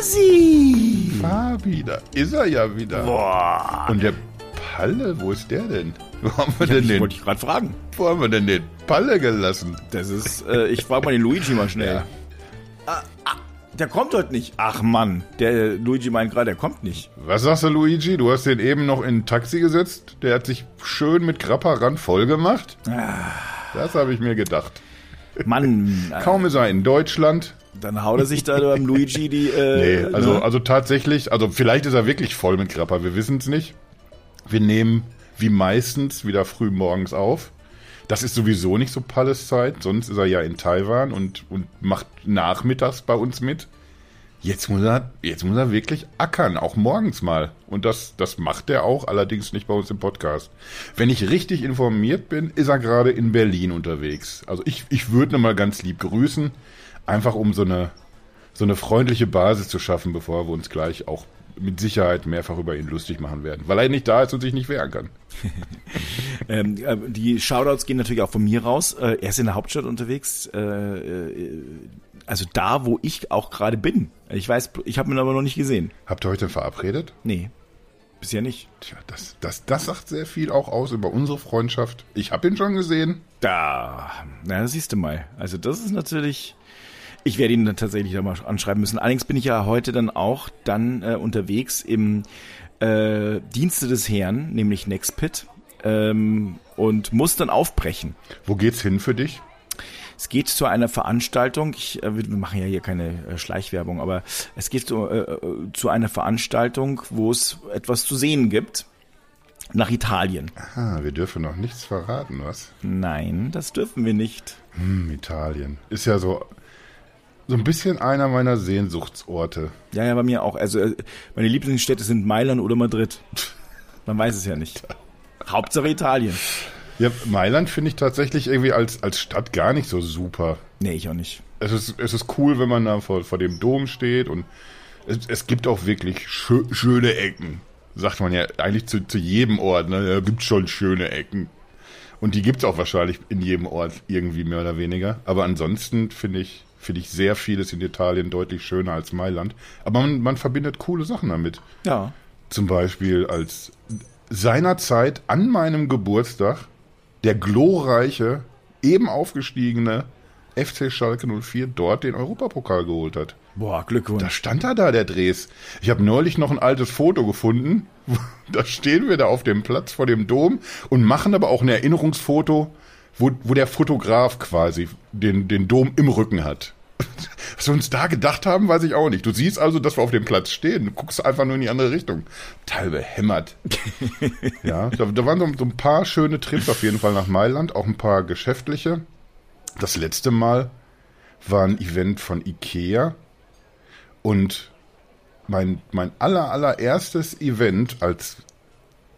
Hasi! Fabi, da ist er ja wieder. Boah. Und der Palle, wo ist der denn? Wo haben wir Ja, denn ich den? wollte ich gerade fragen. Wo haben wir denn den Palle gelassen? Das ist, äh, ich frage mal den Luigi mal schnell. Ja. Ah, ah, der kommt heute nicht. Ach Mann, der Luigi meint gerade, der kommt nicht. Was sagst du, Luigi? Du hast den eben noch in ein Taxi gesetzt. Der hat sich schön mit Grapparan voll gemacht. Das habe ich mir gedacht. Mann, äh, Kaum ist er in Deutschland. Dann haut er sich da beim Luigi die. Äh, Nee, also, ne? also tatsächlich, also vielleicht ist er wirklich voll mit Grappa, wir wissen es nicht. Wir nehmen wie meistens wieder früh morgens auf. Das ist sowieso nicht so Palles Zeit, sonst ist er ja in Taiwan und, und macht nachmittags bei uns mit. Jetzt muss er, jetzt muss er wirklich ackern, auch morgens mal. Und das, das macht er auch, allerdings nicht bei uns im Podcast. Wenn ich richtig informiert bin, ist er gerade in Berlin unterwegs. Also ich, ich würde ihn mal ganz lieb grüßen, einfach um so eine, so eine freundliche Basis zu schaffen, bevor wir uns gleich auch mit Sicherheit mehrfach über ihn lustig machen werden. Weil er nicht da ist und sich nicht wehren kann. Ähm, äh, die Shoutouts gehen natürlich auch von mir raus. Äh, er ist in der Hauptstadt unterwegs. Äh, äh, also da, wo ich auch gerade bin. Ich weiß, ich habe ihn aber noch nicht gesehen. Habt ihr heute verabredet? Nee, bisher nicht. Tja, das, das, das sagt sehr viel auch aus über unsere Freundschaft. Ich habe ihn schon gesehen. Da, na, das siehst du mal. Also das ist natürlich. Ich werde ihn dann tatsächlich da mal anschreiben müssen. Allerdings bin ich ja heute dann auch dann äh, unterwegs im äh, Dienste des Herrn, nämlich Nextpit, ähm, und muss dann aufbrechen. Wo geht's hin für dich? Es geht zu einer Veranstaltung, ich, äh, wir machen ja hier keine äh, Schleichwerbung, aber es geht zu, äh, äh, zu einer Veranstaltung, wo es etwas zu sehen gibt. Nach Italien. Ah, wir dürfen noch nichts verraten, was? Nein, das dürfen wir nicht. Hm, Italien. Ist ja so, so ein bisschen einer meiner Sehnsuchtsorte. Ja, ja, bei mir auch. Also äh, meine Lieblingsstädte sind Mailand oder Madrid. Man weiß es ja nicht. Hauptsache Italien. Ja, Mailand finde ich tatsächlich irgendwie als, als Stadt gar nicht so super. Nee, ich auch nicht. Es ist, es ist cool, wenn man da vor, vor dem Dom steht und es, es gibt auch wirklich schö schöne Ecken. Sagt man ja eigentlich zu, zu jedem Ort, ne? Da gibt schon schöne Ecken. Und die gibt's auch wahrscheinlich in jedem Ort irgendwie mehr oder weniger. Aber ansonsten finde ich, finde ich sehr vieles in Italien deutlich schöner als Mailand. Aber man, man verbindet coole Sachen damit. Ja. Zum Beispiel als seinerzeit an meinem Geburtstag der glorreiche, eben aufgestiegene FC Schalke 04 dort den Europapokal geholt hat. Boah, Glückwunsch. Da stand er da, der Dres. Ich habe neulich noch ein altes Foto gefunden. Da stehen wir da auf dem Platz vor dem Dom und machen aber auch ein Erinnerungsfoto, wo, wo der Fotograf quasi den, den Dom im Rücken hat. Was wir uns da gedacht haben, weiß ich auch nicht. Du siehst also, dass wir auf dem Platz stehen. Du guckst einfach nur in die andere Richtung. Teil behämmert. ja, da, da waren so, so ein paar schöne Trips auf jeden Fall nach Mailand, auch ein paar geschäftliche. Das letzte Mal war ein Event von Ikea und mein, mein aller, allererstes Event als,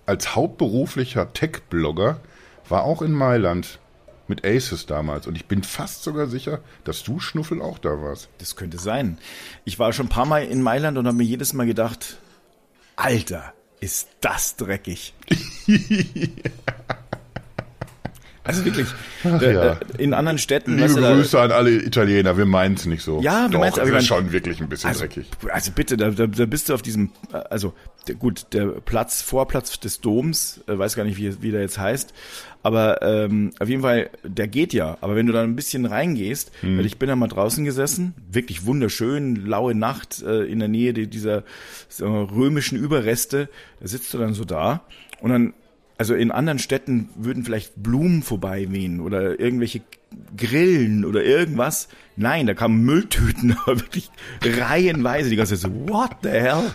als hauptberuflicher Tech-Blogger war auch in Mailand mit Aces damals. Und ich bin fast sogar sicher, dass du, Schnuffel, auch da warst. Das könnte sein. Ich war schon ein paar Mal in Mailand und habe mir jedes Mal gedacht, Alter, ist das dreckig. Also wirklich, äh, ja. äh, in anderen Städten, Liebe weißt du, da- Grüße an alle Italiener, wir meinen es nicht so. Ja, wir aber es mein- schon wirklich ein bisschen also, dreckig. also bitte, da, da, da bist du auf diesem, äh, also der, gut, der Platz, Vorplatz des Doms, weiß gar nicht, wie, wie der jetzt heißt, aber ähm, auf jeden Fall, der geht ja. Aber wenn du da ein bisschen reingehst, Hm. weil ich bin da mal draußen gesessen, wirklich wunderschön, laue Nacht äh, in der Nähe die- dieser wir, römischen Überreste, da sitzt du dann so da und dann also in anderen Städten würden vielleicht Blumen vorbeiwehen oder irgendwelche Grillen oder irgendwas. Nein, da kamen Mülltüten, aber wirklich reihenweise. Die ganze Zeit so, what the hell?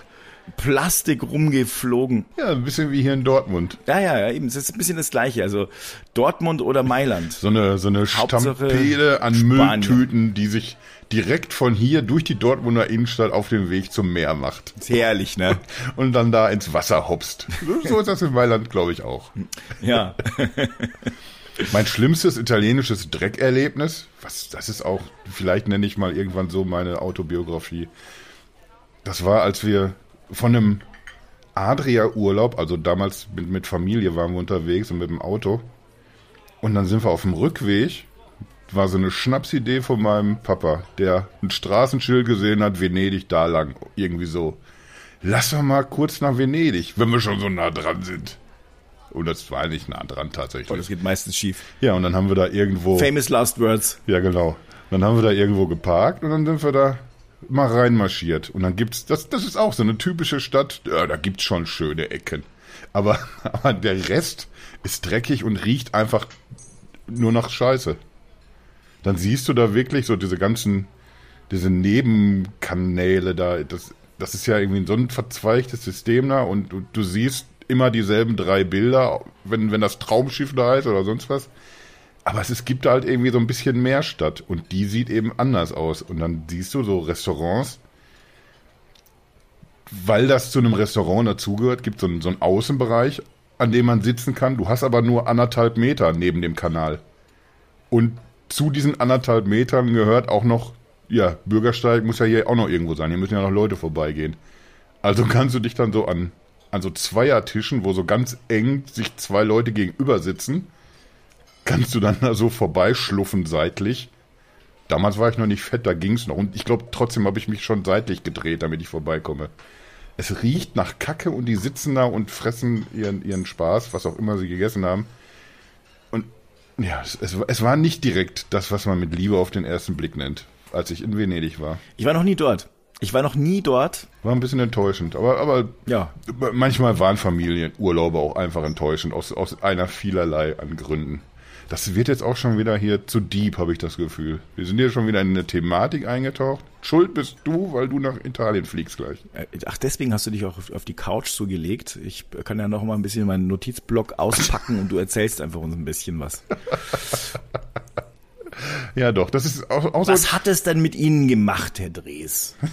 Plastik rumgeflogen. Ja, ein bisschen wie hier in Dortmund. Ja, ja, ja, eben. Es ist ein bisschen das Gleiche. Also Dortmund oder Mailand. So eine, so eine Hauptsache Stampede an Spanien. Mülltüten, die sich direkt von hier durch die Dortmunder Innenstadt auf den Weg zum Meer macht. Ist herrlich, ne? Und dann da ins Wasser hopst. So ist das in Mailand, glaube ich, auch. Ja. Mein schlimmstes italienisches Dreckerlebnis, was, das ist auch, vielleicht nenne ich mal irgendwann so meine Autobiografie. Das war, als wir von einem Adria-Urlaub, also damals mit, mit Familie waren wir unterwegs und mit dem Auto. Und dann sind wir auf dem Rückweg war so eine Schnapsidee von meinem Papa, der ein Straßenschild gesehen hat, Venedig da lang, irgendwie so. Lass doch mal kurz nach Venedig, wenn wir schon so nah dran sind. Und das war nicht nah dran tatsächlich. Oh, das geht meistens schief. Ja, und dann haben wir da irgendwo. Famous last words. Ja, genau. Dann haben wir da irgendwo geparkt und dann sind wir da mal reinmarschiert. Und dann gibt's, das, das ist auch so eine typische Stadt, ja, da gibt's schon schöne Ecken. Aber, aber der Rest ist dreckig und riecht einfach nur nach Scheiße. Dann siehst du da wirklich so diese ganzen, diese Nebenkanäle da, das, das ist ja irgendwie so ein verzweigtes System da und du, du siehst immer dieselben drei Bilder, wenn, wenn das Traumschiff da ist oder sonst was. Aber es, es gibt da halt irgendwie so ein bisschen mehr Stadt und die sieht eben anders aus. Und dann siehst du so Restaurants, weil das zu einem Restaurant dazugehört, gibt so einen, so einen Außenbereich, an dem man sitzen kann. Du hast aber nur anderthalb Meter neben dem Kanal. Und zu diesen anderthalb Metern gehört auch noch, ja, Bürgersteig muss ja hier auch noch irgendwo sein. Hier müssen ja noch Leute vorbeigehen. Also kannst du dich dann so an, an so Zweiertischen, wo so ganz eng sich zwei Leute gegenüber sitzen, kannst du dann da so vorbeischluffen seitlich. Damals war ich noch nicht fett, da ging's noch. Und ich glaube, trotzdem habe ich mich schon seitlich gedreht, damit ich vorbeikomme. Es riecht nach Kacke und die sitzen da und fressen ihren, ihren Spaß, was auch immer sie gegessen haben. Ja, es, es, es war nicht direkt das, was man mit Liebe auf den ersten Blick nennt, als ich in Venedig war. Ich war noch nie dort. Ich war noch nie dort. War ein bisschen enttäuschend, aber, aber Ja. manchmal waren Familienurlaube auch einfach enttäuschend, aus, aus einer vielerlei an Gründen. Das wird jetzt auch schon wieder hier zu deep, habe ich das Gefühl. Wir sind hier schon wieder in eine Thematik eingetaucht. Schuld bist du, weil du nach Italien fliegst gleich. Äh, Ach, deswegen hast du dich auch auf, die Couch so gelegt. Ich kann ja noch mal ein bisschen meinen Notizblock auspacken und du erzählst einfach uns ein bisschen was. Ja, doch, das ist auch, auch so. Was hat es denn mit Ihnen gemacht, Herr Drees?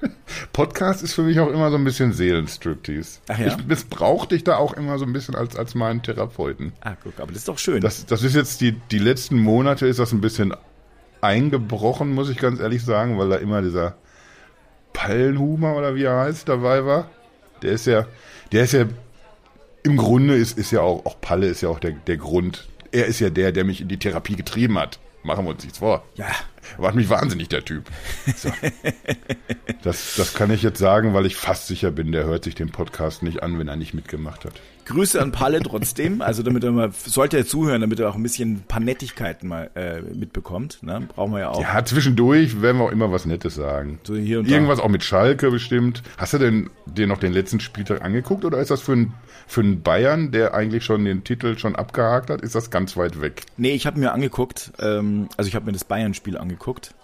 Podcast ist für mich auch immer so ein bisschen Seelenstriptease. Ach ja? Ich missbrauche dich da auch immer so ein bisschen als, als meinen Therapeuten. Ah, guck, aber das ist doch schön. Das, das ist jetzt die, die letzten Monate ist das ein bisschen eingebrochen, muss ich ganz ehrlich sagen, weil da immer dieser Pallenhumer oder wie er heißt dabei war. Der ist ja, der ist ja, im Grunde ist, ist ja auch, auch Palle ist ja auch der, der Grund. Er ist ja der, der mich in die Therapie getrieben hat. Machen wir uns nichts vor. ja, Macht mich wahnsinnig, der Typ. So. Das, das kann ich jetzt sagen, weil ich fast sicher bin, der hört sich den Podcast nicht an, wenn er nicht mitgemacht hat. Grüße an Palle trotzdem. Also damit er mal, sollte er zuhören, damit er auch ein bisschen ein paar Nettigkeiten mal äh, mitbekommt. Ne? Brauchen wir ja auch. Ja, zwischendurch werden wir auch immer was Nettes sagen. So und da. Irgendwas auch mit Schalke bestimmt. Hast du denn dir noch den letzten Spieltag angeguckt oder ist das für einen für einen Bayern, der eigentlich schon den Titel schon abgehakt hat, ist das ganz weit weg? Nee, ich habe mir angeguckt, ähm, also ich habe mir das Bayern-Spiel angeguckt,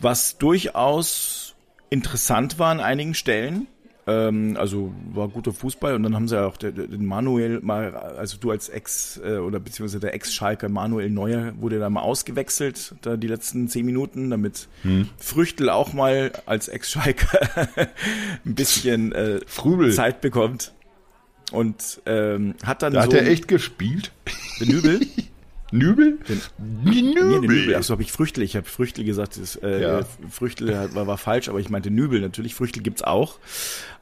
was durchaus interessant war an einigen Stellen. Ähm, also war guter Fußball und dann haben sie ja auch den, Manuel mal, also du als Ex äh, oder beziehungsweise der Ex-Schalker Manuel Neuer wurde da mal ausgewechselt, da die letzten zehn Minuten, damit Früchtel auch mal als Ex-Schalker ein bisschen äh, Frübel. Zeit bekommt. Und ähm, hat dann Da so hat er echt gespielt. den Nübel. Nübel? Nee, den Nübel. Nübel. Achso, habe ich Früchtel. Ich habe Früchtel gesagt. Das, äh, Ja. Früchtel war, war falsch, aber ich meinte Nübel natürlich. Früchtel gibt's auch.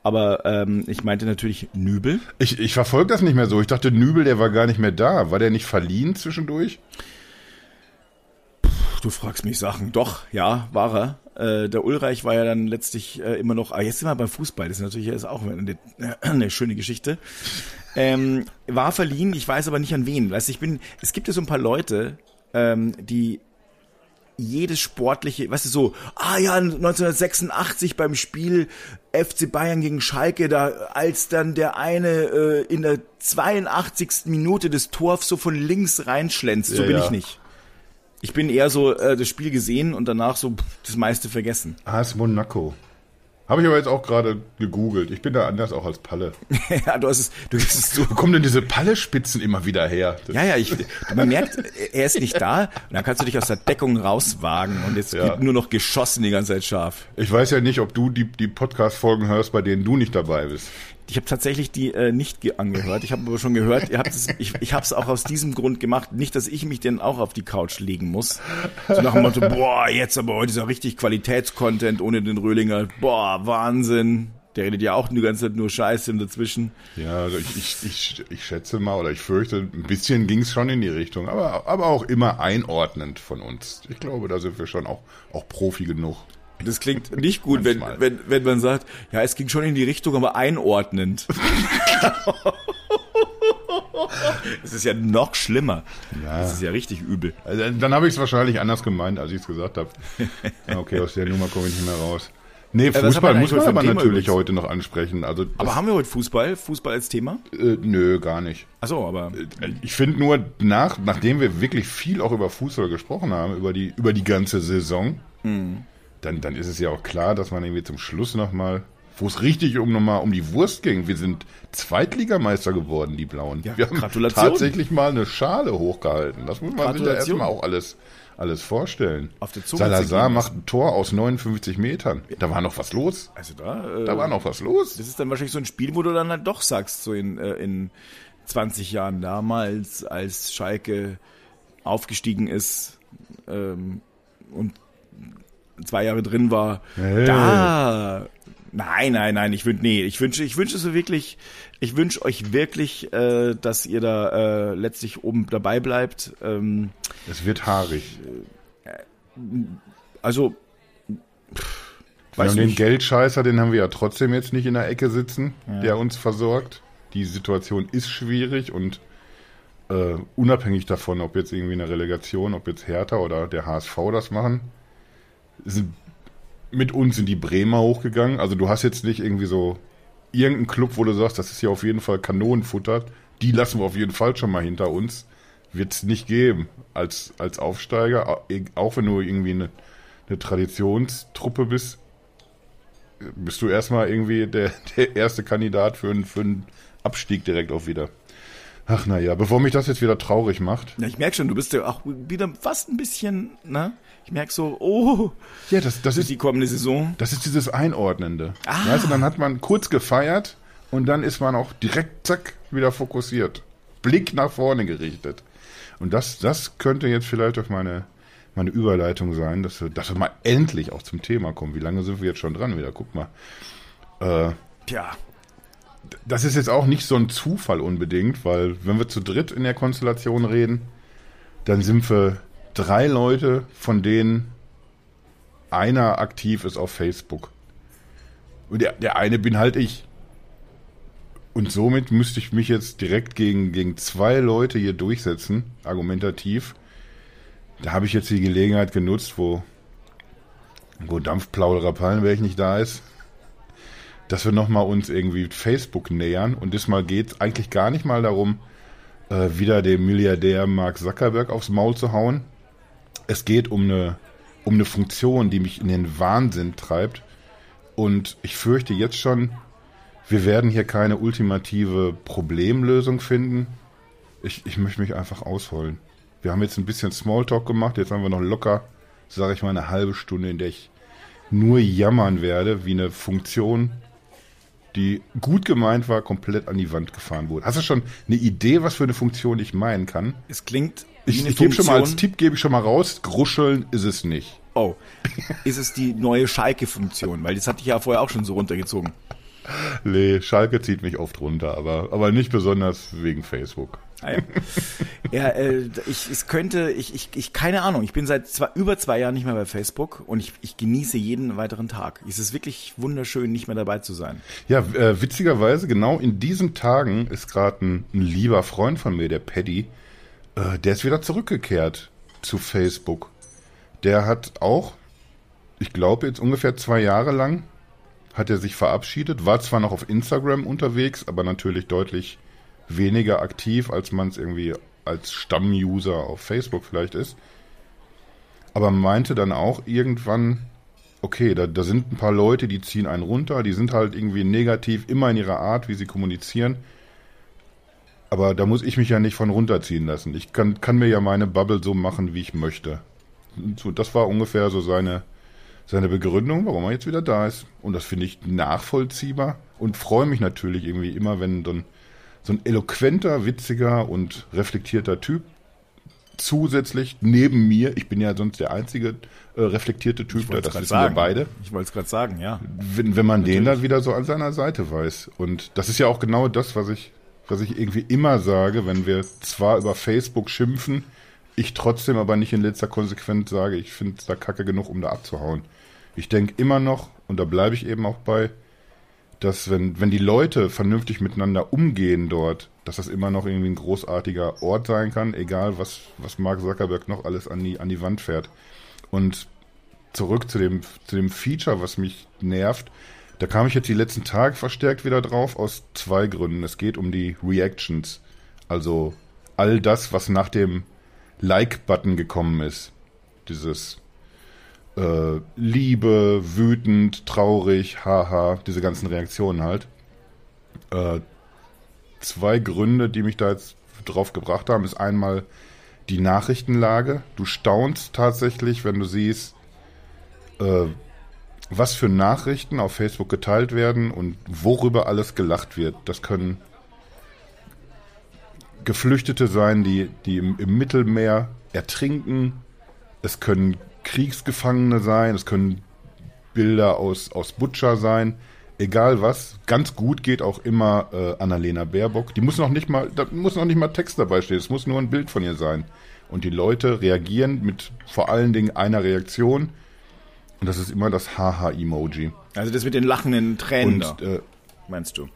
Aber ähm, ich meinte natürlich Nübel. Ich, ich verfolge das nicht mehr so. Ich dachte, Nübel, der war gar nicht mehr da. War der nicht verliehen zwischendurch? Du fragst mich Sachen. Doch, ja, war er. Äh, der Ulreich war ja dann letztlich äh, immer noch. Ah, jetzt sind wir beim Fußball. Das ist natürlich jetzt auch eine, eine schöne Geschichte. Ähm, war verliehen. Ich weiß aber nicht an wen. Weißt, ich bin. Es gibt ja so ein paar Leute, ähm, die jedes sportliche, weißt du, so, ah ja, 1986 beim Spiel FC Bayern gegen Schalke, da als dann der eine äh, in der 82. Minute des Torf so von links reinschlänzt, so Ja, bin ja. ich nicht. Ich bin eher so äh, das Spiel gesehen und danach so pff, das meiste vergessen. AS Monaco. Habe ich aber jetzt auch gerade gegoogelt. Ich bin da anders auch als Palle. ja, du hast es, du hast es so. Wo kommen denn diese Palle-Spitzen immer wieder her? Das- Ja, ja, ich, man merkt, er ist nicht da und dann kannst du dich aus der Deckung rauswagen und jetzt Ja. wird nur noch geschossen die ganze Zeit scharf. Ich weiß ja nicht, ob du die, die Podcast-Folgen hörst, bei denen du nicht dabei bist. Ich habe tatsächlich die äh, nicht ge- angehört. Ich habe aber schon gehört, ihr habt es, ich, ich habe es auch aus diesem Grund gemacht. Nicht, dass ich mich denn auch auf die Couch legen muss. So nach dem Motto, boah, jetzt aber heute ist ja richtig Qualitätscontent ohne den Röhlinger. Boah, Wahnsinn. Der redet ja auch die ganze Zeit nur Scheiße dazwischen. Ja, also ich, ich, ich, ich schätze mal oder ich fürchte, ein bisschen ging es schon in die Richtung, aber, aber auch immer einordnend von uns. Ich glaube, da sind wir schon auch, auch Profi genug. Das klingt nicht gut, wenn, wenn, wenn man sagt, ja, es ging schon in die Richtung, aber einordnend. Das ist ja noch schlimmer. Ja. Das ist ja richtig übel. Also, dann habe ich es wahrscheinlich anders gemeint, als ich es gesagt habe. Okay, aus der Nummer komme ich nicht mehr raus. Nee, äh, Fußball muss man aber natürlich übrigens? heute noch ansprechen. Also aber haben wir heute Fußball? Fußball als Thema? Äh, nö, gar nicht. Ach so, aber äh, ich finde nur nach, nachdem wir wirklich viel auch über Fußball gesprochen haben, über die über die ganze Saison, mhm. Dann dann ist es ja auch klar, dass man irgendwie zum Schluss nochmal wo es richtig um nochmal um die Wurst ging. Wir sind Zweitligameister geworden, die Blauen. Ja, wir haben tatsächlich mal eine Schale hochgehalten. Das muss man sich ja erstmal auch alles, alles vorstellen. Salazar macht ein Tor aus 59 Metern. Da war noch was los. Also da, äh, da war noch was los. Das ist dann wahrscheinlich so ein Spiel, wo du dann halt doch sagst, so in, äh, in 20 Jahren damals, als Schalke aufgestiegen ist ähm, und zwei Jahre drin war, hey. da Nein, nein, nein, ich wünsche, nee, ich wünsche, ich wünsche es wirklich, ich wünsche euch wirklich, äh, dass ihr da äh, letztlich oben dabei bleibt. Ähm, es wird haarig. Äh, also, pff, weiß den Geldscheißer, den haben wir ja trotzdem jetzt nicht in der Ecke sitzen, ja. der uns versorgt. Die Situation ist schwierig und äh, unabhängig davon, ob jetzt irgendwie eine Relegation, ob jetzt Hertha oder der HSV das machen, mit uns sind die Bremer hochgegangen. Also du hast jetzt nicht irgendwie so irgendeinen Club, wo du sagst, das ist ja auf jeden Fall Kanonenfutter. Die lassen wir auf jeden Fall schon mal hinter uns. Wird es nicht geben als, als Aufsteiger. Auch wenn du irgendwie eine, eine Traditionstruppe bist, bist du erstmal irgendwie der, der erste Kandidat für, einen, für einen Abstieg direkt auch wieder. Ach naja, bevor mich das jetzt wieder traurig macht. Ja, ich merke schon, du bist ja auch wieder fast ein bisschen, ne? Ich merke so, oh, ja, das, das ist die kommende Saison. Das ist dieses Einordnende. Ah. Weißt du, dann hat man kurz gefeiert und dann ist man auch direkt, zack, wieder fokussiert. Blick nach vorne gerichtet. Und das, das könnte jetzt vielleicht auf meine, meine Überleitung sein, dass wir, dass wir mal endlich auch zum Thema kommen. Wie lange sind wir jetzt schon dran wieder? Guck mal. Äh, Tja das ist jetzt auch nicht so ein Zufall unbedingt, weil wenn wir zu dritt in der Konstellation reden, dann sind wir drei Leute, von denen einer aktiv ist auf Facebook. Und der, der eine bin halt ich. Und somit müsste ich mich jetzt direkt gegen, gegen zwei Leute hier durchsetzen, argumentativ. Da habe ich jetzt die Gelegenheit genutzt, wo, wo Dampfplauderer Pallenberg nicht da ist, dass wir nochmal uns irgendwie Facebook nähern. Und diesmal geht es eigentlich gar nicht mal darum, äh, wieder dem Milliardär Mark Zuckerberg aufs Maul zu hauen. Es geht um eine, um eine Funktion, die mich in den Wahnsinn treibt. Und ich fürchte jetzt schon, wir werden hier keine ultimative Problemlösung finden. Ich, ich möchte mich einfach ausholen. Wir haben jetzt ein bisschen Smalltalk gemacht, jetzt haben wir noch locker, sage ich mal, eine halbe Stunde, in der ich nur jammern werde, wie eine Funktion die gut gemeint war, komplett an die Wand gefahren wurde. Hast du schon eine Idee, was für eine Funktion ich meinen kann? Es klingt. Ich, ich gebe schon mal als Tipp gebe ich schon mal raus. Gruscheln ist es nicht. Oh, ist es die neue Schalke-Funktion? Weil das hatte ich ja vorher auch schon so runtergezogen. Nee, Schalke zieht mich oft runter, aber, aber nicht besonders wegen Facebook. Ah, ja, ja äh, ich, es könnte, ich, ich, ich, keine Ahnung, ich bin seit zwei, über zwei Jahren nicht mehr bei Facebook und ich, ich genieße jeden weiteren Tag. Es ist wirklich wunderschön, nicht mehr dabei zu sein. Ja, äh, witzigerweise, genau in diesen Tagen ist gerade ein, ein, lieber Freund von mir, der Paddy, äh, der ist wieder zurückgekehrt zu Facebook. Der hat auch, ich glaube jetzt ungefähr zwei Jahre lang, hat er sich verabschiedet, war zwar noch auf Instagram unterwegs, aber natürlich deutlich weniger aktiv, als man es irgendwie als Stammuser auf Facebook vielleicht ist. Aber meinte dann auch irgendwann, okay, da, da sind ein paar Leute, die ziehen einen runter, die sind halt irgendwie negativ, immer in ihrer Art, wie sie kommunizieren. Aber da muss ich mich ja nicht von runterziehen lassen. Ich kann, kann mir ja meine Bubble so machen, wie ich möchte. Das war ungefähr so seine, seine Begründung, warum er jetzt wieder da ist. Und das finde ich nachvollziehbar und freue mich natürlich irgendwie immer, wenn dann so ein eloquenter, witziger und reflektierter Typ zusätzlich neben mir, ich bin ja sonst der einzige äh, reflektierte Typ, da, das wissen sagen. wir beide. Ich wollte es gerade sagen, ja. Wenn, wenn man Natürlich. den dann wieder so an seiner Seite weiß. Und das ist ja auch genau das, was ich, was ich irgendwie immer sage, wenn wir zwar über Facebook schimpfen, ich trotzdem aber nicht in letzter Konsequenz sage, ich finde es da kacke genug, um da abzuhauen. Ich denke immer noch, und da bleibe ich eben auch bei, dass wenn, wenn die Leute vernünftig miteinander umgehen dort, dass das immer noch irgendwie ein großartiger Ort sein kann, egal was, was Mark Zuckerberg noch alles an die, an die Wand fährt. Und zurück zu dem, zu dem Feature, was mich nervt, da kam ich jetzt die letzten Tage verstärkt wieder drauf, aus zwei Gründen. Es geht um die Reactions. Also all das, was nach dem Like-Button gekommen ist. Dieses äh, Liebe, wütend, traurig, haha, diese ganzen Reaktionen halt. Äh, zwei Gründe, die mich da jetzt drauf gebracht haben, ist einmal die Nachrichtenlage. Du staunst tatsächlich, wenn du siehst, äh, was für Nachrichten auf Facebook geteilt werden und worüber alles gelacht wird. Das können Geflüchtete sein, die, die im, im Mittelmeer ertrinken. Es können Kriegsgefangene sein, es können Bilder aus, aus Butcher sein, egal was. Ganz gut geht auch immer äh, Annalena Baerbock. Die muss noch nicht mal, da muss noch nicht mal Text dabei stehen, es muss nur ein Bild von ihr sein. Und die Leute reagieren mit vor allen Dingen einer Reaktion. Und das ist immer das Haha-Emoji. Also das mit den lachenden Tränen. Und, äh, meinst du?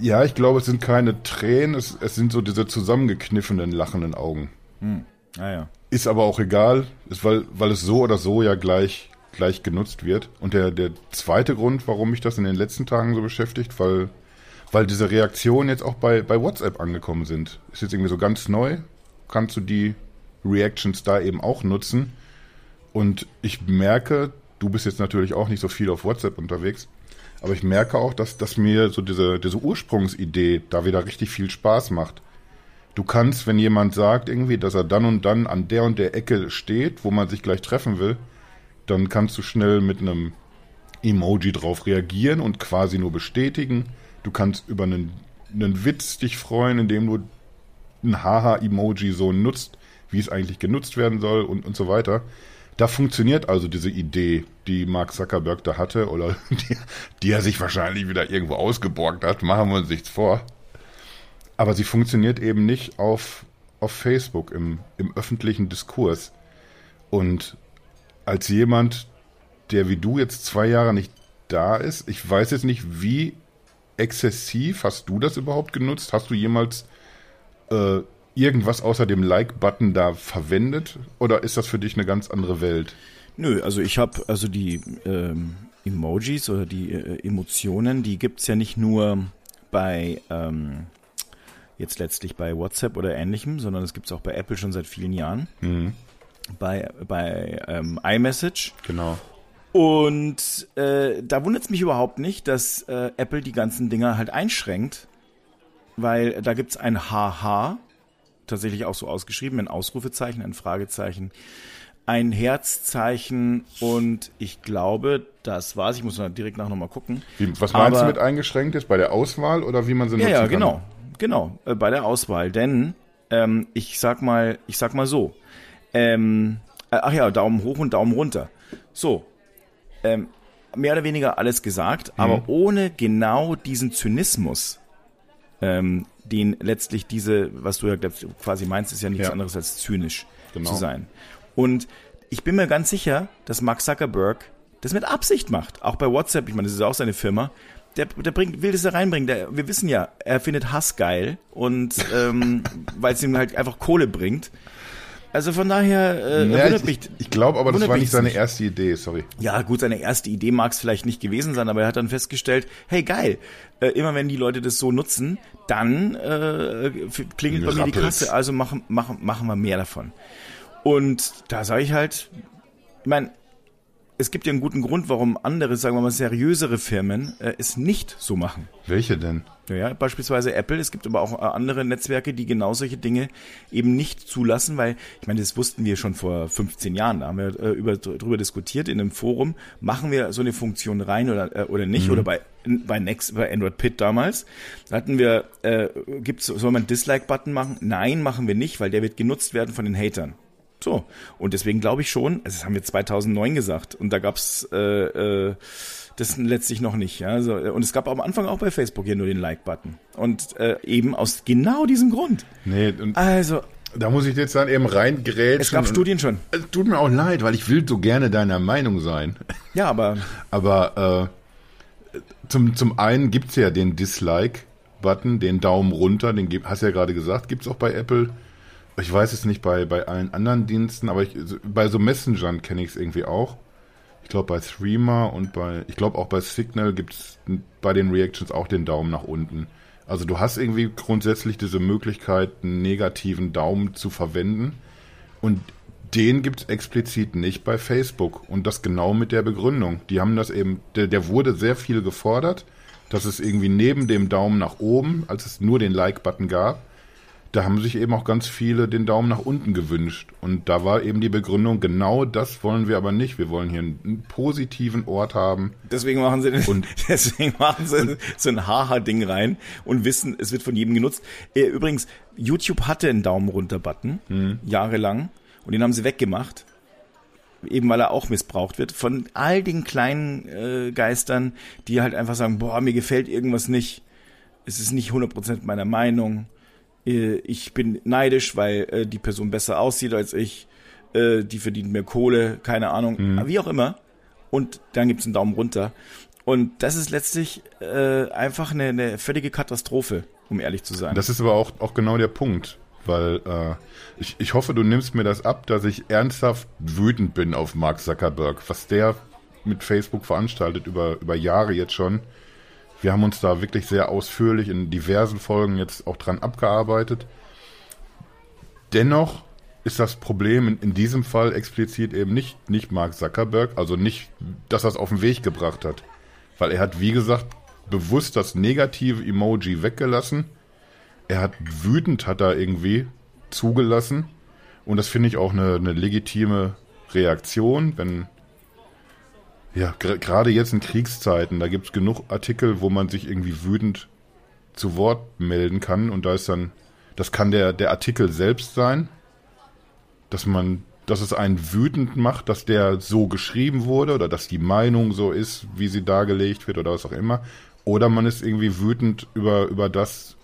Ja, ich glaube, es sind keine Tränen, es, es sind so diese zusammengekniffenen, lachenden Augen. Hm. Ah ja. Ist aber auch egal, ist, weil, weil es so oder so ja gleich, gleich genutzt wird. Und der, der zweite Grund, warum mich das in den letzten Tagen so beschäftigt, weil, weil diese Reaktionen jetzt auch bei, bei WhatsApp angekommen sind. Ist jetzt irgendwie so ganz neu. Kannst du die Reactions da eben auch nutzen. Und ich merke, du bist jetzt natürlich auch nicht so viel auf WhatsApp unterwegs, aber ich merke auch, dass, dass mir so diese, diese Ursprungsidee da wieder richtig viel Spaß macht. Du kannst, wenn jemand sagt irgendwie, dass er dann und dann an der und der Ecke steht, wo man sich gleich treffen will, dann kannst du schnell mit einem Emoji drauf reagieren und quasi nur bestätigen. Du kannst über einen, einen Witz dich freuen, indem du ein Haha-Emoji so nutzt, wie es eigentlich genutzt werden soll und, und so weiter. Da funktioniert also diese Idee, die Mark Zuckerberg da hatte oder die, die er sich wahrscheinlich wieder irgendwo ausgeborgt hat, machen wir uns nichts vor. Aber sie funktioniert eben nicht auf, auf Facebook im, im öffentlichen Diskurs. Und als jemand, der wie du jetzt zwei Jahre nicht da ist, ich weiß jetzt nicht, wie exzessiv hast du das überhaupt genutzt? Hast du jemals äh, irgendwas außer dem Like-Button da verwendet? Oder ist das für dich eine ganz andere Welt? Nö, also ich habe also die ähm, Emojis oder die äh, Emotionen, die gibt's ja nicht nur bei ähm, jetzt letztlich bei WhatsApp oder ähnlichem, sondern es gibt es auch bei Apple schon seit vielen Jahren. Mhm. Bei, bei ähm, iMessage. Genau. Und äh, da wundert es mich überhaupt nicht, dass äh, Apple die ganzen Dinger halt einschränkt, weil da gibt es ein HH, tatsächlich auch so ausgeschrieben, ein Ausrufezeichen, ein Fragezeichen, ein Herzzeichen und ich glaube, das war's. Ich muss direkt nach nochmal gucken. Wie, was meinst Aber, du mit eingeschränkt ist? Bei der Auswahl oder wie man sie nutzen ja, ja, genau. kann? Genau, äh, bei der Auswahl. Denn ähm, ich sag mal, ich sag mal so. Ähm, äh, ach ja, Daumen hoch und Daumen runter. So. Ähm, mehr oder weniger alles gesagt, mhm. aber ohne genau diesen Zynismus, ähm, den letztlich diese, was du ja quasi meinst, ist ja nichts ja. anderes als zynisch genau. zu sein. Und ich bin mir ganz sicher, dass Mark Zuckerberg das mit Absicht macht. Auch bei WhatsApp, ich meine, das ist auch seine Firma der, der bringt, will das da reinbringen. Der, wir wissen ja, er findet Hass geil und ähm, weil es ihm halt einfach Kohle bringt. Also von daher äh, ja, wundert ich, mich. Ich glaube aber, das war nicht seine nicht. erste Idee, sorry. Ja, gut, seine erste Idee mag es vielleicht nicht gewesen sein, aber er hat dann festgestellt, hey geil, äh, immer wenn die Leute das so nutzen, dann äh, klingelt bei mir die Kasse, also machen, machen, machen wir mehr davon. Und da sage ich halt, ich meine, es gibt ja einen guten Grund, warum andere, sagen wir mal, seriösere Firmen äh, es nicht so machen. Welche denn? Ja, beispielsweise Apple. Es gibt aber auch äh, andere Netzwerke, die genau solche Dinge eben nicht zulassen, weil, ich meine, das wussten wir schon vor 15 Jahren. Da haben wir äh, über, drüber diskutiert in einem Forum. Machen wir so eine Funktion rein oder, äh, oder nicht? Mhm. Oder bei, bei Next, bei Android Pit damals. Da hatten wir, äh, gibt's, soll man Dislike-Button machen? Nein, machen wir nicht, weil der wird genutzt werden von den Hatern. So. Und deswegen glaube ich schon, also das haben wir 2009 gesagt und da gab's äh, äh, das letztlich noch nicht. Ja? Also, und es gab am Anfang auch bei Facebook hier nur den Like-Button. Und äh, eben aus genau diesem Grund. Nee, und also da muss ich jetzt dann eben reingrätschen. Es gab Studien schon. Es tut mir auch leid, weil ich will so gerne deiner Meinung sein. Ja, aber. aber äh, zum, zum einen gibt's ja den Dislike-Button, den Daumen runter, den hast du ja gerade gesagt, gibt's auch bei Apple. Ich weiß es nicht bei, bei allen anderen Diensten, aber ich, bei so Messengern kenne ich es irgendwie auch. Ich glaube bei Threema und bei, ich glaube auch bei Signal gibt es bei den Reactions auch den Daumen nach unten. Also du hast irgendwie grundsätzlich diese Möglichkeit, einen negativen Daumen zu verwenden. Und den gibt es explizit nicht bei Facebook. Und das genau mit der Begründung. Die haben das eben, der, der wurde sehr viel gefordert, dass es irgendwie neben dem Daumen nach oben, als es nur den Like-Button gab, da haben sich eben auch ganz viele den Daumen nach unten gewünscht. Und da war eben die Begründung, genau das wollen wir aber nicht. Wir wollen hier einen, positiven Ort haben. Deswegen machen sie, und, deswegen machen sie so ein Haha-Ding rein und wissen, es wird von jedem genutzt. Äh, übrigens, YouTube hatte einen Daumen runter Button, hm. jahrelang. Und den haben sie weggemacht. Eben weil er auch missbraucht wird von all den kleinen äh, Geistern, die halt einfach sagen, boah, mir gefällt irgendwas nicht. Es ist nicht 100% meiner Meinung ich bin neidisch, weil äh, die Person besser aussieht als ich, äh, die verdient mehr Kohle, keine Ahnung, mhm. wie auch immer. Und dann gibt's einen Daumen runter. Und das ist letztlich äh, einfach eine, eine völlige Katastrophe, um ehrlich zu sein. Das ist aber auch, auch genau der Punkt, weil äh, ich, ich hoffe, du nimmst mir das ab, dass ich ernsthaft wütend bin auf Mark Zuckerberg, was der mit Facebook veranstaltet über, über Jahre jetzt schon. Wir haben uns da wirklich sehr ausführlich in diversen Folgen jetzt auch dran abgearbeitet. Dennoch ist das Problem in, in diesem Fall explizit eben nicht, nicht Mark Zuckerberg, also nicht, dass er es auf den Weg gebracht hat. Weil er hat, wie gesagt, bewusst das negative Emoji weggelassen. Er hat wütend, hat er irgendwie zugelassen. Und das finde ich auch eine, eine legitime Reaktion, wenn ja, gerade jetzt in Kriegszeiten, da gibt es genug Artikel, wo man sich irgendwie wütend zu Wort melden kann und da ist dann, das kann der, der Artikel selbst sein, dass man, dass es einen wütend macht, dass der so geschrieben wurde oder dass die Meinung so ist, wie sie dargelegt wird oder was auch immer. Oder man ist irgendwie wütend über, über das,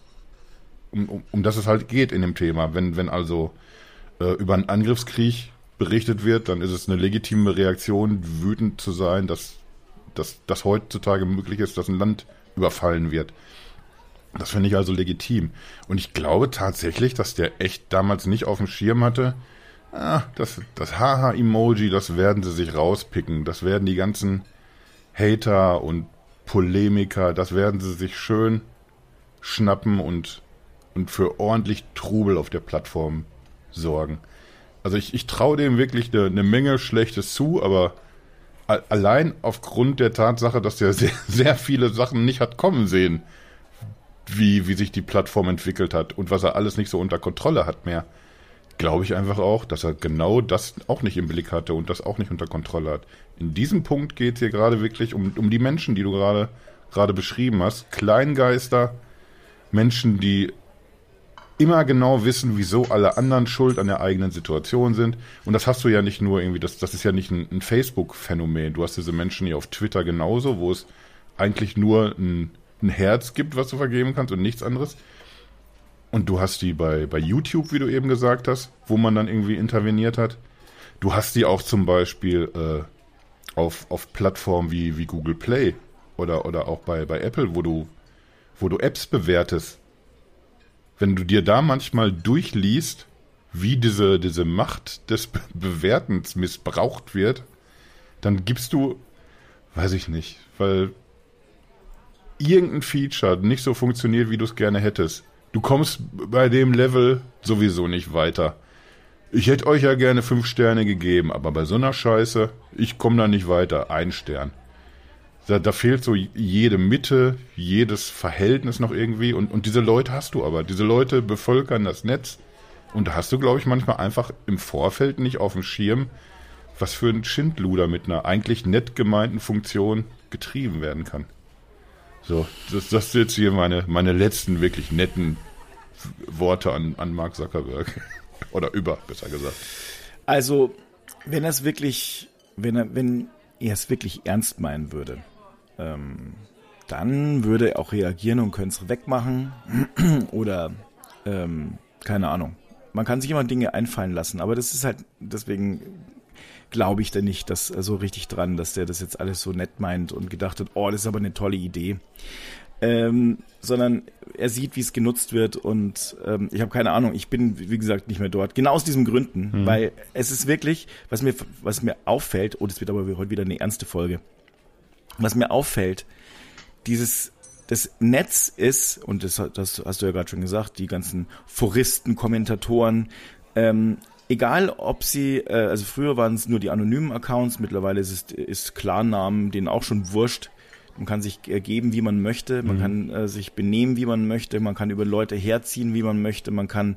um, um, um das es halt geht in dem Thema. Wenn, wenn also äh, über einen Angriffskrieg berichtet wird, dann ist es eine legitime Reaktion, wütend zu sein, dass, dass, dass heutzutage möglich ist, dass ein Land überfallen wird. Das finde ich also legitim. Und ich glaube tatsächlich, dass der echt damals nicht auf dem Schirm hatte. Ah, das, das Haha-Emoji, das werden sie sich rauspicken. Das werden die ganzen Hater und Polemiker, das werden sie sich schön schnappen und, und für ordentlich Trubel auf der Plattform sorgen. Also ich, ich traue dem wirklich eine, eine Menge Schlechtes zu, aber allein aufgrund der Tatsache, dass er sehr, sehr viele Sachen nicht hat kommen sehen, wie, wie sich die Plattform entwickelt hat und was er alles nicht so unter Kontrolle hat mehr, glaube ich einfach auch, dass er genau das auch nicht im Blick hatte und das auch nicht unter Kontrolle hat. In diesem Punkt geht es hier gerade wirklich um, um die Menschen, die du gerade gerade beschrieben hast. Kleingeister, Menschen, die immer genau wissen, wieso alle anderen schuld an der eigenen Situation sind. Und das hast du ja nicht nur irgendwie, das, das ist ja nicht ein, ein Facebook-Phänomen. Du hast diese Menschen hier auf Twitter genauso, wo es eigentlich nur ein, ein Herz gibt, was du vergeben kannst und nichts anderes. Und du hast die bei, bei YouTube, wie du eben gesagt hast, wo man dann irgendwie interveniert hat. Du hast die auch zum Beispiel äh, auf, auf Plattformen wie, wie Google Play oder, oder auch bei, bei Apple, wo du, wo du Apps bewertest wenn du dir da manchmal durchliest, wie diese, diese Macht des Be Bewertens missbraucht wird, dann gibst du, weiß ich nicht, weil irgendein Feature nicht so funktioniert, wie du es gerne hättest. Du kommst bei dem Level sowieso nicht weiter. ich hätte euch ja gerne fünf Sterne gegeben, aber bei so einer Scheiße, ich komme da nicht weiter, ein Stern. Da, da fehlt so jede Mitte, jedes Verhältnis noch irgendwie und, und diese Leute hast du aber. Diese Leute bevölkern das Netz und da hast du, glaube ich, manchmal einfach im Vorfeld nicht auf dem Schirm, was für ein Schindluder mit einer eigentlich nett gemeinten Funktion getrieben werden kann. So, das, das sind jetzt hier meine, meine letzten wirklich netten Worte an, an Mark Zuckerberg. Oder über, besser gesagt. Also, wenn er wirklich, wenn wenn er es wirklich ernst meinen würde, ähm, dann würde er auch reagieren und könnte es wegmachen. Oder ähm, keine Ahnung. Man kann sich immer Dinge einfallen lassen, aber das ist halt, deswegen glaube ich da nicht dass, so richtig dran, dass der das jetzt alles so nett meint und gedacht hat, oh, das ist aber eine tolle Idee. Ähm, sondern er sieht, wie es genutzt wird und ähm, ich habe keine Ahnung, ich bin, wie gesagt, nicht mehr dort. Genau aus diesen Gründen, mhm. weil es ist wirklich, was mir, was mir auffällt, oh, das wird aber heute wieder eine ernste Folge, was mir auffällt, dieses das Netz ist, und das, das hast du ja gerade schon gesagt, die ganzen Foristen, Kommentatoren, ähm, egal ob sie, äh, also früher waren es nur die anonymen Accounts, mittlerweile ist es ist Klarnamen, denen auch schon wurscht. Man kann sich geben, wie man möchte, man mhm. kann äh, sich benehmen, wie man möchte, man kann über Leute herziehen, wie man möchte, man kann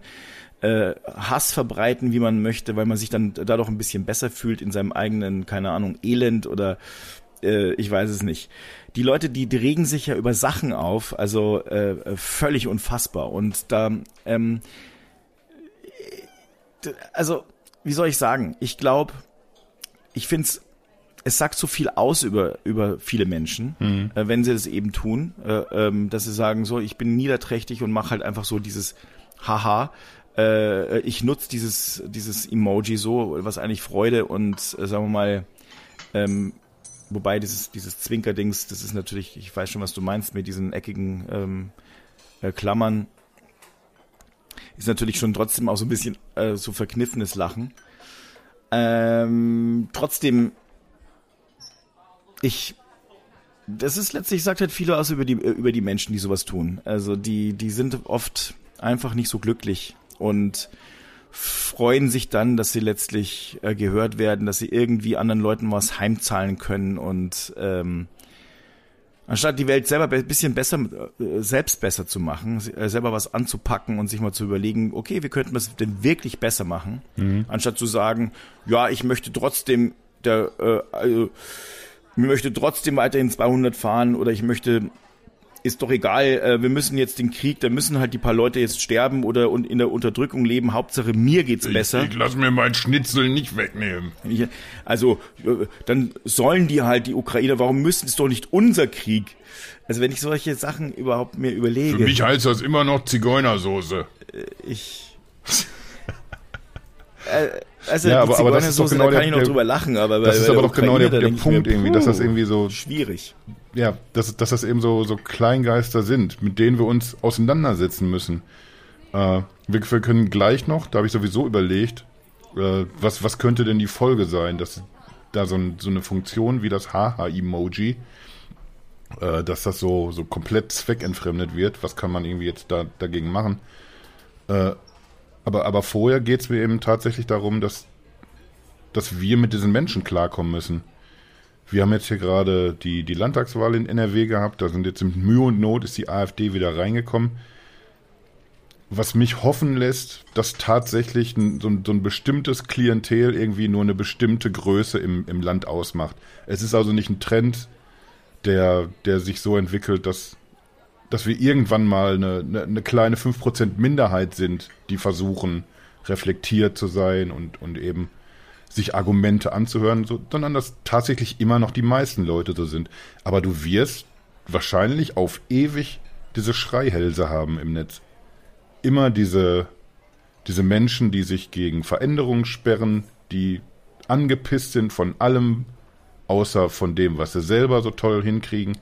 äh, Hass verbreiten, wie man möchte, weil man sich dann dadurch ein bisschen besser fühlt in seinem eigenen, keine Ahnung, Elend oder äh, ich weiß es nicht. Die Leute, die, die regen sich ja über Sachen auf, also äh, völlig unfassbar. Und da ähm, also, wie soll ich sagen? Ich glaube, ich finde es, es sagt so viel aus über, über viele Menschen, mhm. äh, wenn sie das eben tun, äh, ähm, dass sie sagen, so, ich bin niederträchtig und mache halt einfach so dieses Haha. Äh, ich nutze dieses, dieses Emoji so, was eigentlich Freude und, äh, sagen wir mal, ähm, wobei dieses, dieses Zwinkerdings, das ist natürlich, ich weiß schon, was du meinst, mit diesen eckigen ähm, äh, Klammern, ist natürlich schon trotzdem auch so ein bisschen äh, so verkniffenes Lachen. Ähm, trotzdem, ich, das ist letztlich, sagt halt viel aus über die, über die Menschen, die sowas tun. Also die, die sind oft einfach nicht so glücklich und freuen sich dann, dass sie letztlich äh, gehört werden, dass sie irgendwie anderen Leuten was heimzahlen können und ähm, Anstatt die Welt selber ein bisschen besser, äh, selbst besser zu machen, äh, selber was anzupacken und sich mal zu überlegen, okay, wie könnten wir es denn wirklich besser machen? Mhm. Anstatt zu sagen, ja, ich möchte trotzdem der, äh, also, ich möchte trotzdem weiterhin 200 fahren oder ich möchte ist doch egal, äh, wir müssen jetzt den Krieg, da müssen halt die paar Leute jetzt sterben oder und in der Unterdrückung leben. Hauptsache mir geht's besser. Ich, ich lass mir mein Schnitzel nicht wegnehmen. Ich, also äh, dann sollen die halt die Ukrainer, warum müssen es doch nicht unser Krieg? Also wenn ich solche Sachen überhaupt mir überlege. Für mich heißt das immer noch Zigeunersoße. Äh, ich also ja, aber, aber das ist doch genau da kann der, ich noch drüber lachen, aber das ist aber doch genau der, der Punkt mir, irgendwie, dass das irgendwie so schwierig ja, dass, dass das eben so, so Kleingeister sind, mit denen wir uns auseinandersetzen müssen. Äh, wir, wir können gleich noch, da habe ich sowieso überlegt, äh, was, was könnte denn die Folge sein, dass da so, ein, so eine Funktion wie das Haha-Emoji, äh, dass das so, so komplett zweckentfremdet wird. Was kann man irgendwie jetzt da, dagegen machen? Äh, aber, aber vorher geht es mir eben tatsächlich darum, dass, dass wir mit diesen Menschen klarkommen müssen. Wir haben jetzt hier gerade die, die Landtagswahl in NRW gehabt. Da sind jetzt mit Mühe und Not ist die AfD wieder reingekommen. Was mich hoffen lässt, dass tatsächlich ein, so, ein, so ein bestimmtes Klientel irgendwie nur eine bestimmte Größe im, im Land ausmacht. Es ist also nicht ein Trend, der, der sich so entwickelt, dass, dass wir irgendwann mal eine, eine, eine kleine 5% Minderheit sind, die versuchen, reflektiert zu sein und, und eben sich Argumente anzuhören, so, sondern dass tatsächlich immer noch die meisten Leute so sind. Aber du wirst wahrscheinlich auf ewig diese Schreihälse haben im Netz. Immer diese, diese Menschen, die sich gegen Veränderungen sperren, die angepisst sind von allem, außer von dem, was sie selber so toll hinkriegen.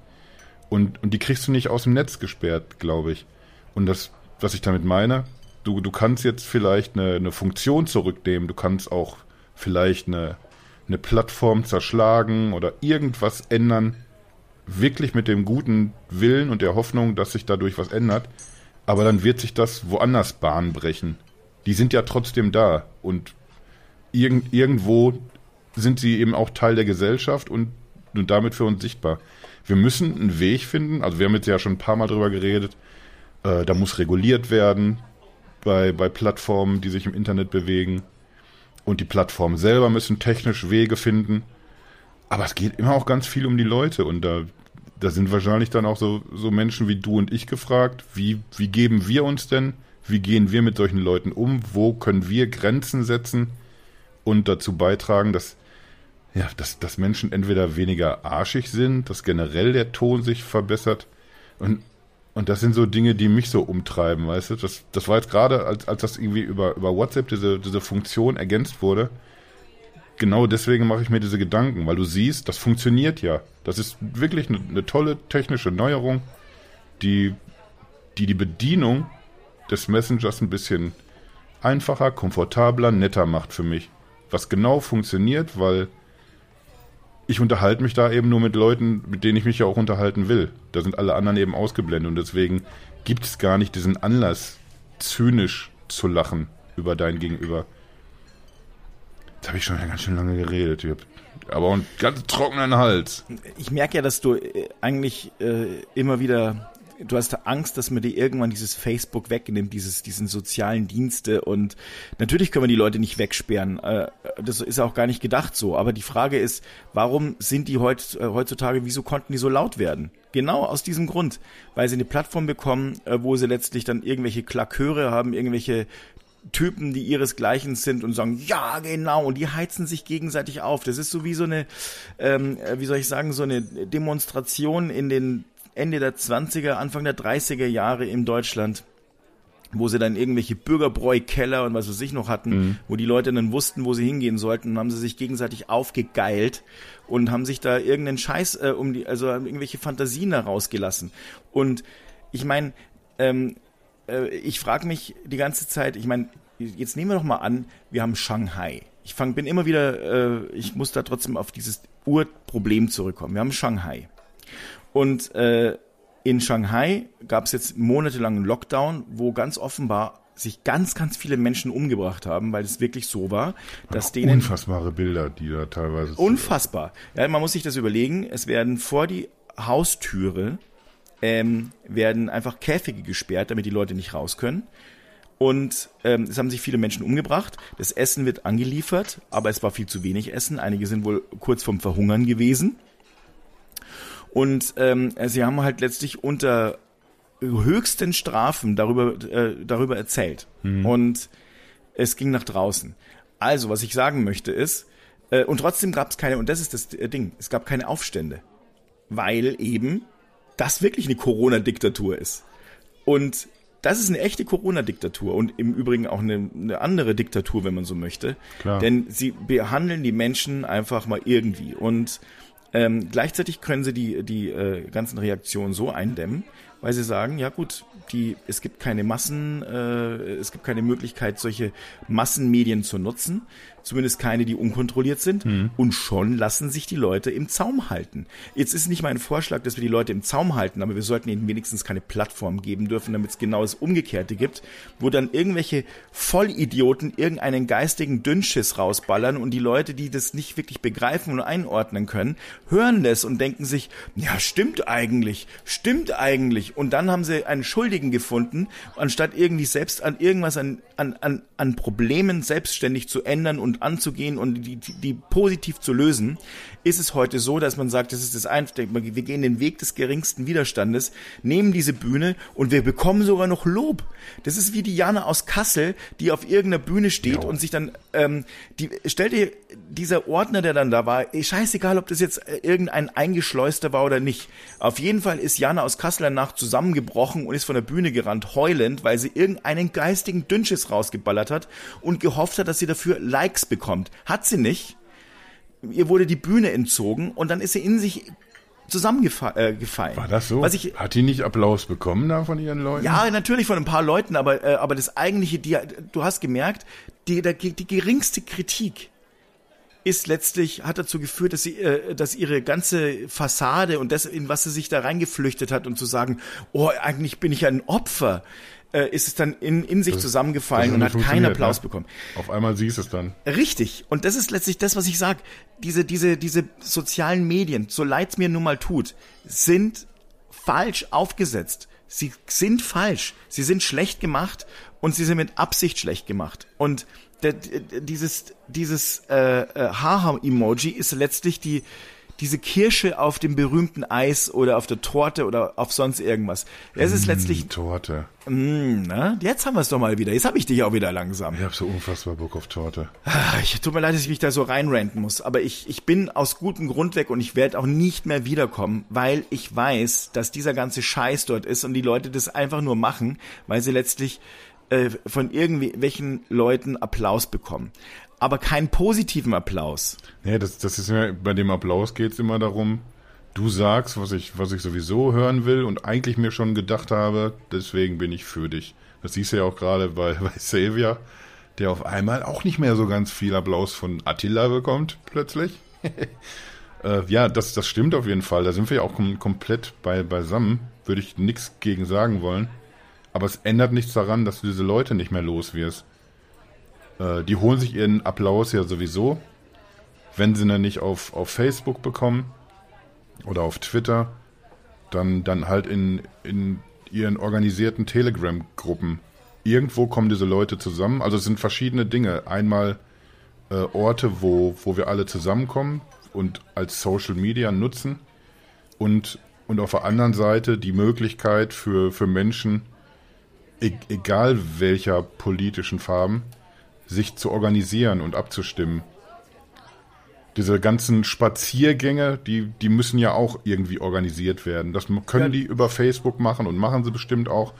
Und, und die kriegst du nicht aus dem Netz gesperrt, glaube ich. Und das, was ich damit meine, du, du kannst jetzt vielleicht eine, eine Funktion zurücknehmen, du kannst auch vielleicht eine, eine Plattform zerschlagen oder irgendwas ändern, wirklich mit dem guten Willen und der Hoffnung, dass sich dadurch was ändert, aber dann wird sich das woanders Bahn brechen. Die sind ja trotzdem da und irgend, irgendwo sind sie eben auch Teil der Gesellschaft und, und damit für uns sichtbar. Wir müssen einen Weg finden, also wir haben jetzt ja schon ein paar Mal drüber geredet, äh, da muss reguliert werden bei, bei Plattformen, die sich im Internet bewegen. Und die Plattformen selber müssen technisch Wege finden. Aber es geht immer auch ganz viel um die Leute und da, da sind wahrscheinlich dann auch so, so Menschen wie du und ich gefragt, wie, wie geben wir uns denn? Wie gehen wir mit solchen Leuten um? Wo können wir Grenzen setzen und dazu beitragen, dass, ja, dass, dass Menschen entweder weniger arschig sind, dass generell der Ton sich verbessert und, und das sind so Dinge, die mich so umtreiben, weißt du? Das, das war jetzt gerade, als, als das irgendwie über, über WhatsApp diese, diese Funktion ergänzt wurde, genau deswegen mache ich mir diese Gedanken, weil du siehst, das funktioniert ja. Das ist wirklich eine, eine tolle technische Neuerung, die, die die Bedienung des Messengers ein bisschen einfacher, komfortabler, netter macht für mich. Was genau funktioniert, weil ich unterhalte mich da eben nur mit Leuten, mit denen ich mich ja auch unterhalten will. Da sind alle anderen eben ausgeblendet und deswegen gibt es gar nicht diesen Anlass, zynisch zu lachen über dein Gegenüber. Jetzt habe ich schon ganz schön lange geredet. Ich hab aber einen ganz trockenen Hals. Ich merke ja, dass du äh, eigentlich äh, immer wieder du hast Angst, dass man dir irgendwann dieses Facebook wegnimmt, dieses, diesen sozialen Dienste und natürlich können wir die Leute nicht wegsperren. Äh, das ist auch gar nicht gedacht so. Aber die Frage ist, warum sind die äh, heutzutage, wieso konnten die so laut werden? Genau aus diesem Grund, weil sie eine Plattform bekommen, äh, wo sie letztlich dann irgendwelche Klaköre haben, irgendwelche Typen, die ihresgleichen sind und sagen, ja, genau, und die heizen sich gegenseitig auf. Das ist so wie so eine, ähm, wie soll ich sagen, so eine Demonstration in den Ende der 20er, Anfang der 30er Jahre in Deutschland, wo sie dann irgendwelche Bürgerbräu-Keller und was weiß ich noch hatten, mhm. wo die Leute dann wussten, wo sie hingehen sollten, und haben sie sich gegenseitig aufgegeilt und haben sich da irgendeinen Scheiß äh, um die, also irgendwelche Fantasien da rausgelassen. Und ich meine, ähm, äh, ich frage mich die ganze Zeit, ich meine, jetzt nehmen wir doch mal an, wir haben Shanghai. Ich fang, bin immer wieder, äh, ich muss da trotzdem auf dieses Urproblem zurückkommen. Wir haben Shanghai. Und äh, in Shanghai gab es jetzt monatelang einen Lockdown, wo ganz offenbar sich ganz, ganz viele Menschen umgebracht haben, weil es wirklich so war, dass Ach, denen... Unfassbare Bilder, die da teilweise... Unfassbar. Ja, man muss sich das überlegen. Es werden vor die Haustüre ähm, werden einfach Käfige gesperrt, damit die Leute nicht raus können. Und ähm, es haben sich viele Menschen umgebracht. Das Essen wird angeliefert, aber es war viel zu wenig Essen. Einige sind wohl kurz vorm Verhungern gewesen. Und ähm, sie haben halt letztlich unter höchsten Strafen darüber, äh, darüber erzählt. Mhm. Und es ging nach draußen. Also, was ich sagen möchte ist, äh, und trotzdem gab es keine, und das ist das äh, Ding, es gab keine Aufstände. Weil eben das wirklich eine Corona-Diktatur ist. Und das ist eine echte Corona-Diktatur und im Übrigen auch eine, eine, andere Diktatur, wenn man so möchte. Klar. Denn sie behandeln die Menschen einfach mal irgendwie. Und ähm, gleichzeitig können sie die, die äh, ganzen Reaktionen so eindämmen, weil sie sagen, ja gut, die, es gibt keine Massen, äh, es gibt keine Möglichkeit, solche Massenmedien zu nutzen zumindest keine, die unkontrolliert sind. Mhm. Und schon lassen sich die Leute im Zaum halten. Jetzt ist nicht mein Vorschlag, dass wir die Leute im Zaum halten, aber wir sollten ihnen wenigstens keine Plattform geben dürfen, damit es genau das Umgekehrte gibt, wo dann irgendwelche Vollidioten irgendeinen geistigen Dünnschiss rausballern und die Leute, die das nicht wirklich begreifen und einordnen können, hören das und denken sich, ja, stimmt eigentlich, stimmt eigentlich. Und dann haben sie einen Schuldigen gefunden, anstatt irgendwie selbst an irgendwas an, an, an, an Problemen selbstständig zu ändern und und anzugehen und die, die, die positiv zu lösen, ist es heute so, dass man sagt, das ist das Einfache, wir gehen den Weg des geringsten Widerstandes, nehmen diese Bühne und wir bekommen sogar noch Lob. Das ist wie die Jana aus Kassel, die auf irgendeiner Bühne steht ja. und sich dann, ähm, die, stell dir dieser Ordner, der dann da war, scheißegal, ob das jetzt äh, irgendein Eingeschleuster war oder nicht. Auf jeden Fall ist Jana aus Kassel danach zusammengebrochen und ist von der Bühne gerannt, heulend, weil sie irgendeinen geistigen Dünnschiss rausgeballert hat und gehofft hat, dass sie dafür Likes bekommt. Hat sie nicht ihr wurde die Bühne entzogen und dann ist sie in sich zusammengefallen. Äh, War das so? Ich, Hat die nicht Applaus bekommen da von ihren Leuten? Ja, natürlich von ein paar Leuten, aber, äh, aber das eigentliche, die, du hast gemerkt, die, die, die geringste Kritik ist letztlich, hat dazu geführt, dass sie, äh, dass ihre ganze Fassade und das, in was sie sich da reingeflüchtet hat und zu sagen, oh, eigentlich bin ich ein Opfer, äh, ist es dann in, in sich Das- zusammengefallen das und hat keinen funktioniert, Applaus ne? bekommen. Auf einmal siehst du es dann. Richtig. Und das ist letztlich das, was ich sage. Diese, diese, diese sozialen Medien, so leid's mir nun mal tut, sind falsch aufgesetzt. Sie sind falsch. Sie sind schlecht gemacht und sie sind mit Absicht schlecht gemacht. Und der, dieses, dieses äh, äh, Haha-Emoji ist letztlich die, diese Kirsche auf dem berühmten Eis oder auf der Torte oder auf sonst irgendwas. Es ist letztlich, Die Torte. mh, na, jetzt haben wir es doch mal wieder. Jetzt habe ich dich auch wieder langsam. Ich habe so unfassbar Bock auf Torte. Ah, Ich tut mir leid, dass ich mich da so reinranten muss, aber ich, ich bin aus gutem Grund weg und ich werde auch nicht mehr wiederkommen, weil ich weiß, dass dieser ganze Scheiß dort ist und die Leute das einfach nur machen, weil sie letztlich äh, von irgendwelchen Leuten Applaus bekommen. Aber keinen positiven Applaus. Nee, das, das ist ja, bei dem Applaus geht's immer darum, du sagst, was ich, was ich sowieso hören will und eigentlich mir schon gedacht habe, deswegen bin ich für dich. Das siehst du ja auch gerade bei, bei Xavier, der auf einmal auch nicht mehr so ganz viel Applaus von Attila bekommt, plötzlich. äh, ja, das, das stimmt auf jeden Fall. Da sind wir ja auch kom komplett bei, beisammen. Würde ich nichts gegen sagen wollen. Aber es ändert nichts daran, dass du diese Leute nicht mehr los wirst. Äh, die holen sich ihren Applaus ja sowieso, wenn sie ihn nicht auf, auf Facebook bekommen oder auf Twitter, dann, dann halt in, in ihren organisierten Telegram-Gruppen. Irgendwo kommen diese Leute zusammen. Also es sind verschiedene Dinge. Einmal äh, Orte, wo, wo wir alle zusammenkommen und als Social Media nutzen. Und, und auf der anderen Seite die Möglichkeit für, für Menschen, e egal welcher politischen Farben, sich zu organisieren und abzustimmen. Diese ganzen Spaziergänge, die, die müssen ja auch irgendwie organisiert werden. Das können Ja. die über Facebook machen und machen sie bestimmt auch,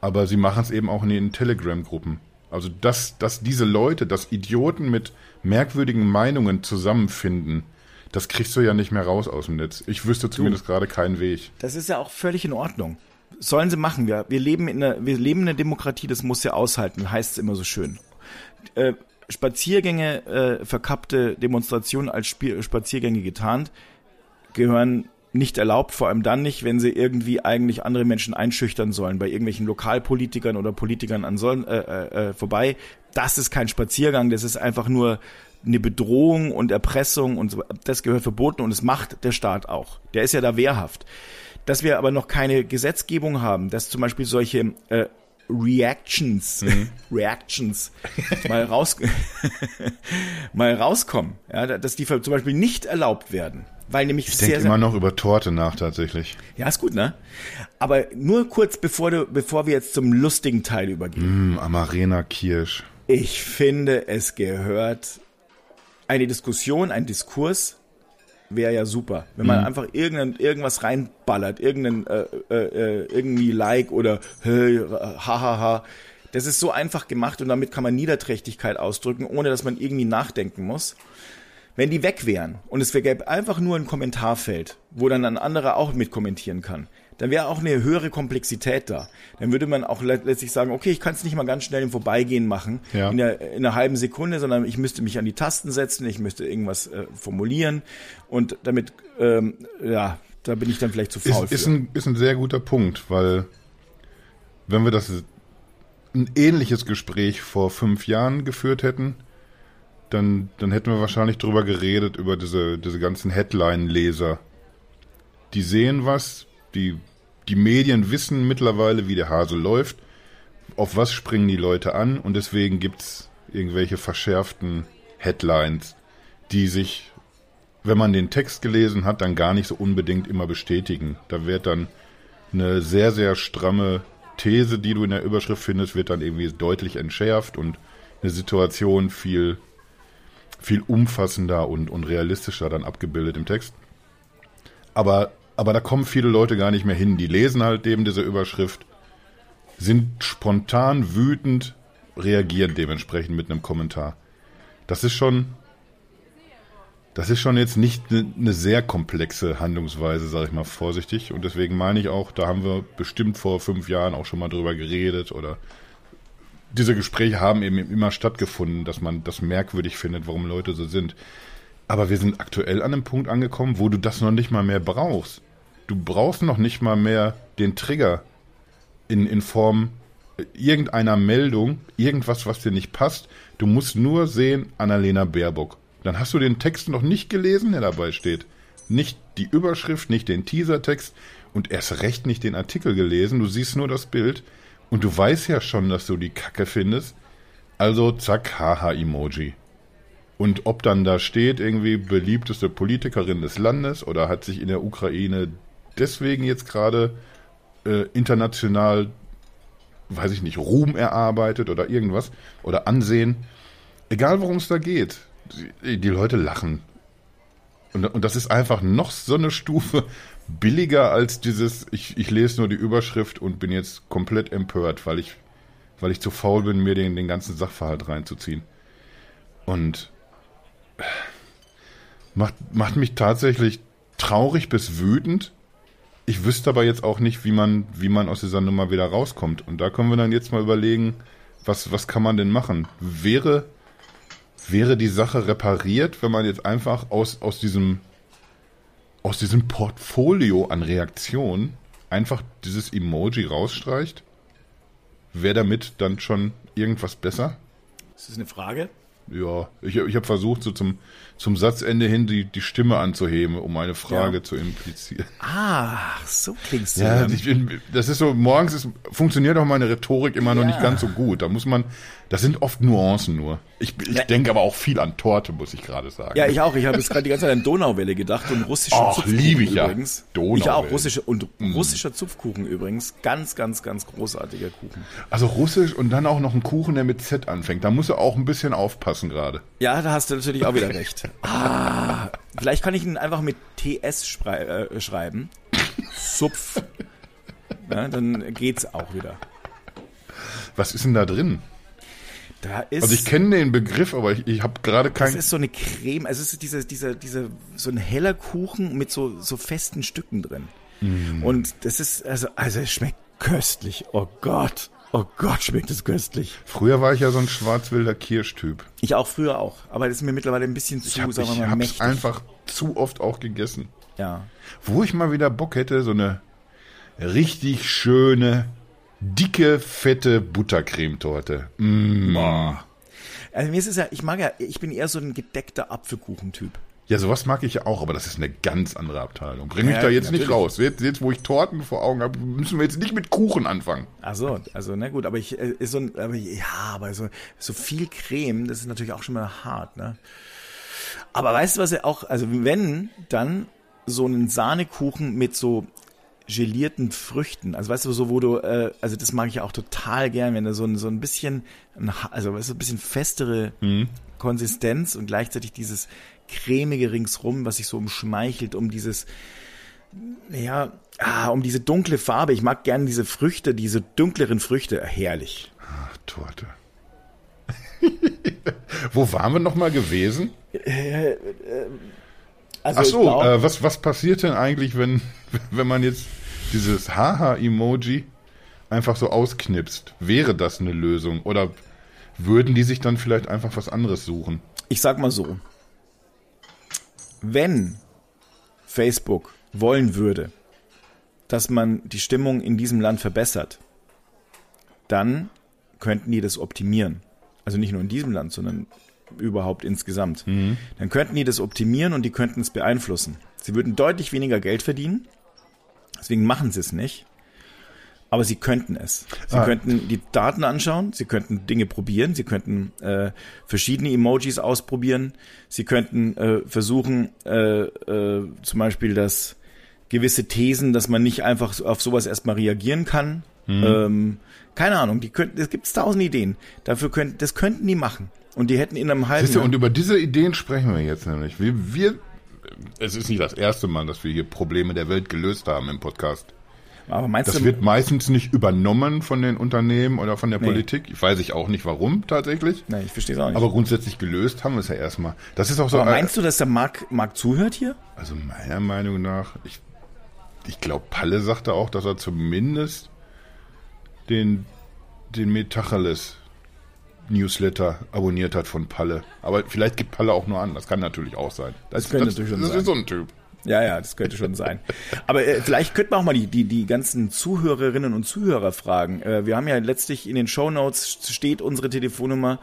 aber sie machen es eben auch in den Telegram-Gruppen. Also, dass, dass diese Leute, dass Idioten mit merkwürdigen Meinungen zusammenfinden, das kriegst du ja nicht mehr raus aus dem Netz. Ich wüsste zumindest gerade keinen Weg. Das ist ja auch völlig in Ordnung. Sollen sie machen. Wir, wir, leben, in einer, wir leben in einer Demokratie, das muss ja aushalten, heißt es immer so schön. Äh, Spaziergänge, äh, verkappte Demonstrationen als Spiel, Spaziergänge getarnt, gehören nicht erlaubt, vor allem dann nicht, wenn sie irgendwie eigentlich andere Menschen einschüchtern sollen, bei irgendwelchen Lokalpolitikern oder Politikern an sollen, äh, äh, äh, vorbei. Das ist kein Spaziergang, das ist einfach nur eine Bedrohung und Erpressung und so. Das gehört verboten und es macht der Staat auch. Der ist ja da wehrhaft. Dass wir aber noch keine Gesetzgebung haben, dass zum Beispiel solche äh, Reactions, Reactions mal raus, mal rauskommen, ja, dass die zum Beispiel nicht erlaubt werden, weil nämlich Ich denke immer noch über Torte nach tatsächlich. ja, ist gut, ne? Aber nur kurz bevor du, bevor wir jetzt zum lustigen Teil übergehen. Hm, Amarena Kirsch. Ich finde, es gehört eine Diskussion, ein Diskurs wäre ja super, wenn man einfach irgendein, irgendwas reinballert, irgendein äh, äh, äh, irgendwie Like oder hey, hahaha. Das ist so einfach gemacht und damit kann man Niederträchtigkeit ausdrücken, ohne dass man irgendwie nachdenken muss. Wenn die weg wären und es gäbe einfach nur ein Kommentarfeld, wo dann ein anderer auch mitkommentieren kann, dann wäre auch eine höhere Komplexität da. Dann würde man auch le- letztlich sagen, okay, ich kann es nicht mal ganz schnell im Vorbeigehen machen, Ja. in, der, in einer halben Sekunde, sondern ich müsste mich an die Tasten setzen, ich müsste irgendwas äh, formulieren und damit, ähm, ja, da bin ich dann vielleicht zu faul Ist, ist, ein, ist ein sehr guter Punkt, weil wenn wir das ein ähnliches Gespräch vor fünf Jahren geführt hätten, dann, dann hätten wir wahrscheinlich drüber geredet, über diese, diese ganzen Headline-Leser. Die sehen was, die, die Medien wissen mittlerweile, wie der Hase läuft, auf was springen die Leute an und deswegen gibt's irgendwelche verschärften Headlines, die sich wenn man den Text gelesen hat, dann gar nicht so unbedingt immer bestätigen. Da wird dann eine sehr, sehr stramme These, die du in der Überschrift findest, wird dann irgendwie deutlich entschärft und eine Situation viel, viel umfassender und, und realistischer dann abgebildet im Text. Aber, aber da kommen viele Leute gar nicht mehr hin. Die lesen halt eben diese Überschrift, sind spontan wütend, reagieren dementsprechend mit einem Kommentar. Das ist schon, das ist schon jetzt nicht eine ne sehr komplexe Handlungsweise, sage ich mal vorsichtig. Und deswegen meine ich auch, da haben wir bestimmt vor fünf Jahren auch schon mal drüber geredet oder diese Gespräche haben eben immer stattgefunden, dass man das merkwürdig findet, warum Leute so sind. Aber wir sind aktuell an einem Punkt angekommen, wo du das noch nicht mal mehr brauchst. Du brauchst noch nicht mal mehr den Trigger in, in Form irgendeiner Meldung irgendwas, was dir nicht passt. Du musst nur sehen, Annalena Baerbock. Dann hast du den Text noch nicht gelesen, der dabei steht. Nicht die Überschrift, nicht den Teasertext und erst recht nicht den Artikel gelesen. Du siehst nur das Bild und du weißt ja schon, dass du die Kacke findest. Also zack, Haha-Emoji. Und ob dann da steht, irgendwie beliebteste Politikerin des Landes oder hat sich in der Ukraine deswegen jetzt gerade äh, international, weiß ich nicht, Ruhm erarbeitet oder irgendwas oder Ansehen. Egal worum es da geht, die, die Leute lachen. Und, und das ist einfach noch so eine Stufe billiger als dieses, ich, ich lese nur die Überschrift und bin jetzt komplett empört, weil ich, weil ich zu faul bin, mir den, den ganzen Sachverhalt reinzuziehen. Und macht, macht mich tatsächlich traurig bis wütend. Ich wüsste aber jetzt auch nicht, wie man, wie man aus dieser Nummer wieder rauskommt. Und da können wir dann jetzt mal überlegen, was, was kann man denn machen? Wäre, wäre die Sache repariert, wenn man jetzt einfach aus, aus diesem, aus diesem Portfolio an Reaktionen einfach dieses Emoji rausstreicht? Wäre damit dann schon irgendwas besser? Ist das eine Frage? Ja, ich, ich habe versucht, so zum, zum Satzende hin die, die Stimme anzuheben, um eine Frage Ja. zu implizieren. Ah, so klingst du. Ja, ich bin, das ist so, morgens ist, funktioniert auch meine Rhetorik immer noch Ja. nicht ganz so gut. Da muss man, das sind oft Nuancen nur. Ich, ich Ja. denke aber auch viel an Torte, muss ich gerade sagen. Ja, ich auch. Ich habe jetzt gerade die ganze Zeit an Donauwelle gedacht und russischen Ach, Zupfkuchen lieb ich ja. übrigens. Donauwelle. Ich auch russische und Mhm. russischer Zupfkuchen übrigens. Ganz, ganz, ganz großartiger Kuchen. Also Russisch und dann auch noch ein Kuchen, der mit Z anfängt. Da musst du auch ein bisschen aufpassen gerade. Ja, da hast du natürlich auch wieder recht. Ah, vielleicht kann ich ihn einfach mit TS schrei äh, schreiben. Supf. Ja, dann geht's auch wieder. Was ist denn da drin? Da ist, Also ich kenne den Begriff, aber ich, ich habe gerade das kein. ist so eine Creme, also es ist dieser, dieser, dieser, so ein heller Kuchen mit so, so festen Stücken drin. Mm. Und das ist, also, also es schmeckt köstlich. Oh Gott. Oh Gott, schmeckt es köstlich. Früher war ich ja so ein schwarzwilder Kirschtyp. Ich auch früher auch. Aber das ist mir mittlerweile ein bisschen zu, Ich habe sagen wir mal, hab's mächtig. einfach zu oft auch gegessen. ja. Wo ich mal wieder Bock hätte, so eine richtig schöne, dicke, fette Buttercremetorte. Mm. Also mir ist es ja, ich mag ja, ich bin eher so ein gedeckter Apfelkuchentyp. Ja, sowas mag ich ja auch, aber das ist eine ganz andere Abteilung. Bring mich Ja, da jetzt nicht natürlich. raus. Jetzt, jetzt, wo ich Torten vor Augen habe, müssen wir jetzt nicht mit Kuchen anfangen. Ach so, also na gut, aber ich äh, ist so ein, aber ja, aber so so viel Creme, das ist natürlich auch schon mal hart, ne? Aber weißt du, was ja auch, also wenn dann so einen Sahnekuchen mit so gelierten Früchten, also weißt du, so wo du, äh, also das mag ich ja auch total gern, wenn da so ein so ein bisschen, also weißt du, ein bisschen festere Konsistenz und gleichzeitig dieses cremige ringsrum, was sich so umschmeichelt, um dieses ja, ah, um diese dunkle Farbe. Ich mag gerne diese Früchte, diese dunkleren Früchte. Herrlich. Ach, Torte. wo waren wir nochmal gewesen? Also Ach so, glaub- äh, was, was passiert denn eigentlich, wenn, wenn man jetzt dieses Haha-Emoji einfach so ausknipst? Wäre das eine Lösung? Oder würden die sich dann vielleicht einfach was anderes suchen? ich sag mal so. Wenn Facebook wollen würde, dass man die Stimmung in diesem Land verbessert, dann könnten die das optimieren. Also nicht nur in diesem Land, sondern überhaupt insgesamt. Dann könnten die das optimieren und die könnten es beeinflussen. Sie würden deutlich weniger Geld verdienen, deswegen machen sie es nicht. Aber sie könnten es. Sie Ah. könnten die Daten anschauen, sie könnten Dinge probieren, sie könnten äh, verschiedene Emojis ausprobieren, sie könnten äh, versuchen, äh, äh, zum Beispiel, dass gewisse Thesen, dass man nicht einfach auf sowas erstmal reagieren kann. Ähm, keine Ahnung, die könnten, es gibt tausend Ideen. Dafür könnten, das könnten die machen. Und die hätten in einem halben Siehst du, und über diese Ideen sprechen wir jetzt nämlich. Wir, wir, es ist nicht das erste Mal, dass wir hier Probleme der Welt gelöst haben im Podcast. aber meinst Das du, wird meistens nicht übernommen von den Unternehmen oder von der Nee. Politik. Ich weiß ich auch nicht warum tatsächlich. Nein, ich verstehe es auch nicht. Aber grundsätzlich gelöst haben wir es ja erstmal. Das ist auch so. aber meinst du, dass der Marc, Marc zuhört hier? Also meiner Meinung nach, ich, ich glaube, Palle sagte auch, dass er zumindest den, den Metacheles Newsletter abonniert hat von Palle. Aber vielleicht gibt Palle auch nur an. Das kann natürlich auch sein. Das, könnte das, natürlich schon das sein. ist so ein Typ. Ja, ja, das könnte schon sein. Aber äh, vielleicht könnten wir auch mal die, die, die ganzen Zuhörerinnen und Zuhörer fragen. Äh, wir haben ja letztlich in den Show Notes steht unsere Telefonnummer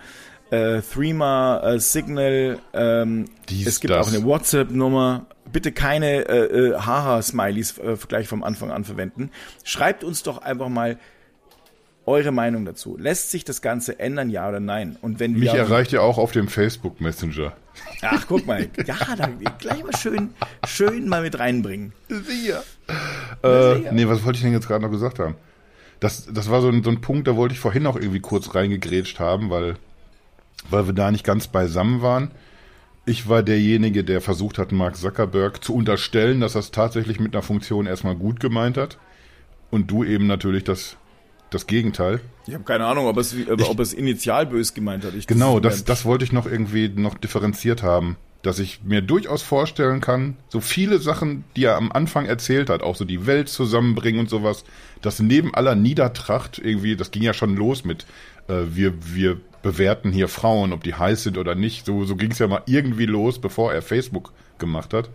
äh, Threema, äh, Signal, ähm, Dies, es gibt das. auch eine WhatsApp-Nummer. Bitte keine äh, äh, Haha-Smileys äh, gleich vom Anfang an verwenden. Schreibt uns doch einfach mal eure Meinung dazu. Lässt sich das Ganze ändern, ja oder nein? Und wenn Mich ja, erreicht ja auch auf dem Facebook Messenger. ach guck mal, ja, da gleich mal schön, schön mal mit reinbringen. Sicher. Ja, Äh, sicher. nee, was wollte ich denn jetzt gerade noch gesagt haben? Das, das war so ein, so ein Punkt, da wollte ich vorhin noch irgendwie kurz reingegrätscht haben, weil, weil wir da nicht ganz beisammen waren. Ich war derjenige, der versucht hat, Mark Zuckerberg zu unterstellen, dass er es tatsächlich mit einer Funktion erstmal gut gemeint hat. Und du eben natürlich das, das Gegenteil. Ich habe keine Ahnung, ob es, ob es initial bös gemeint hat. Ich, Genau, das, das, das wollte ich noch irgendwie noch differenziert haben. Dass ich mir durchaus vorstellen kann, so viele Sachen, die er am Anfang erzählt hat, auch so die Welt zusammenbringen und sowas, dass neben aller Niedertracht irgendwie, das ging ja schon los mit, äh, wir, wir bewerten hier Frauen, ob die heiß sind oder nicht. So, so ging es ja mal irgendwie los, bevor er Facebook gemacht hat.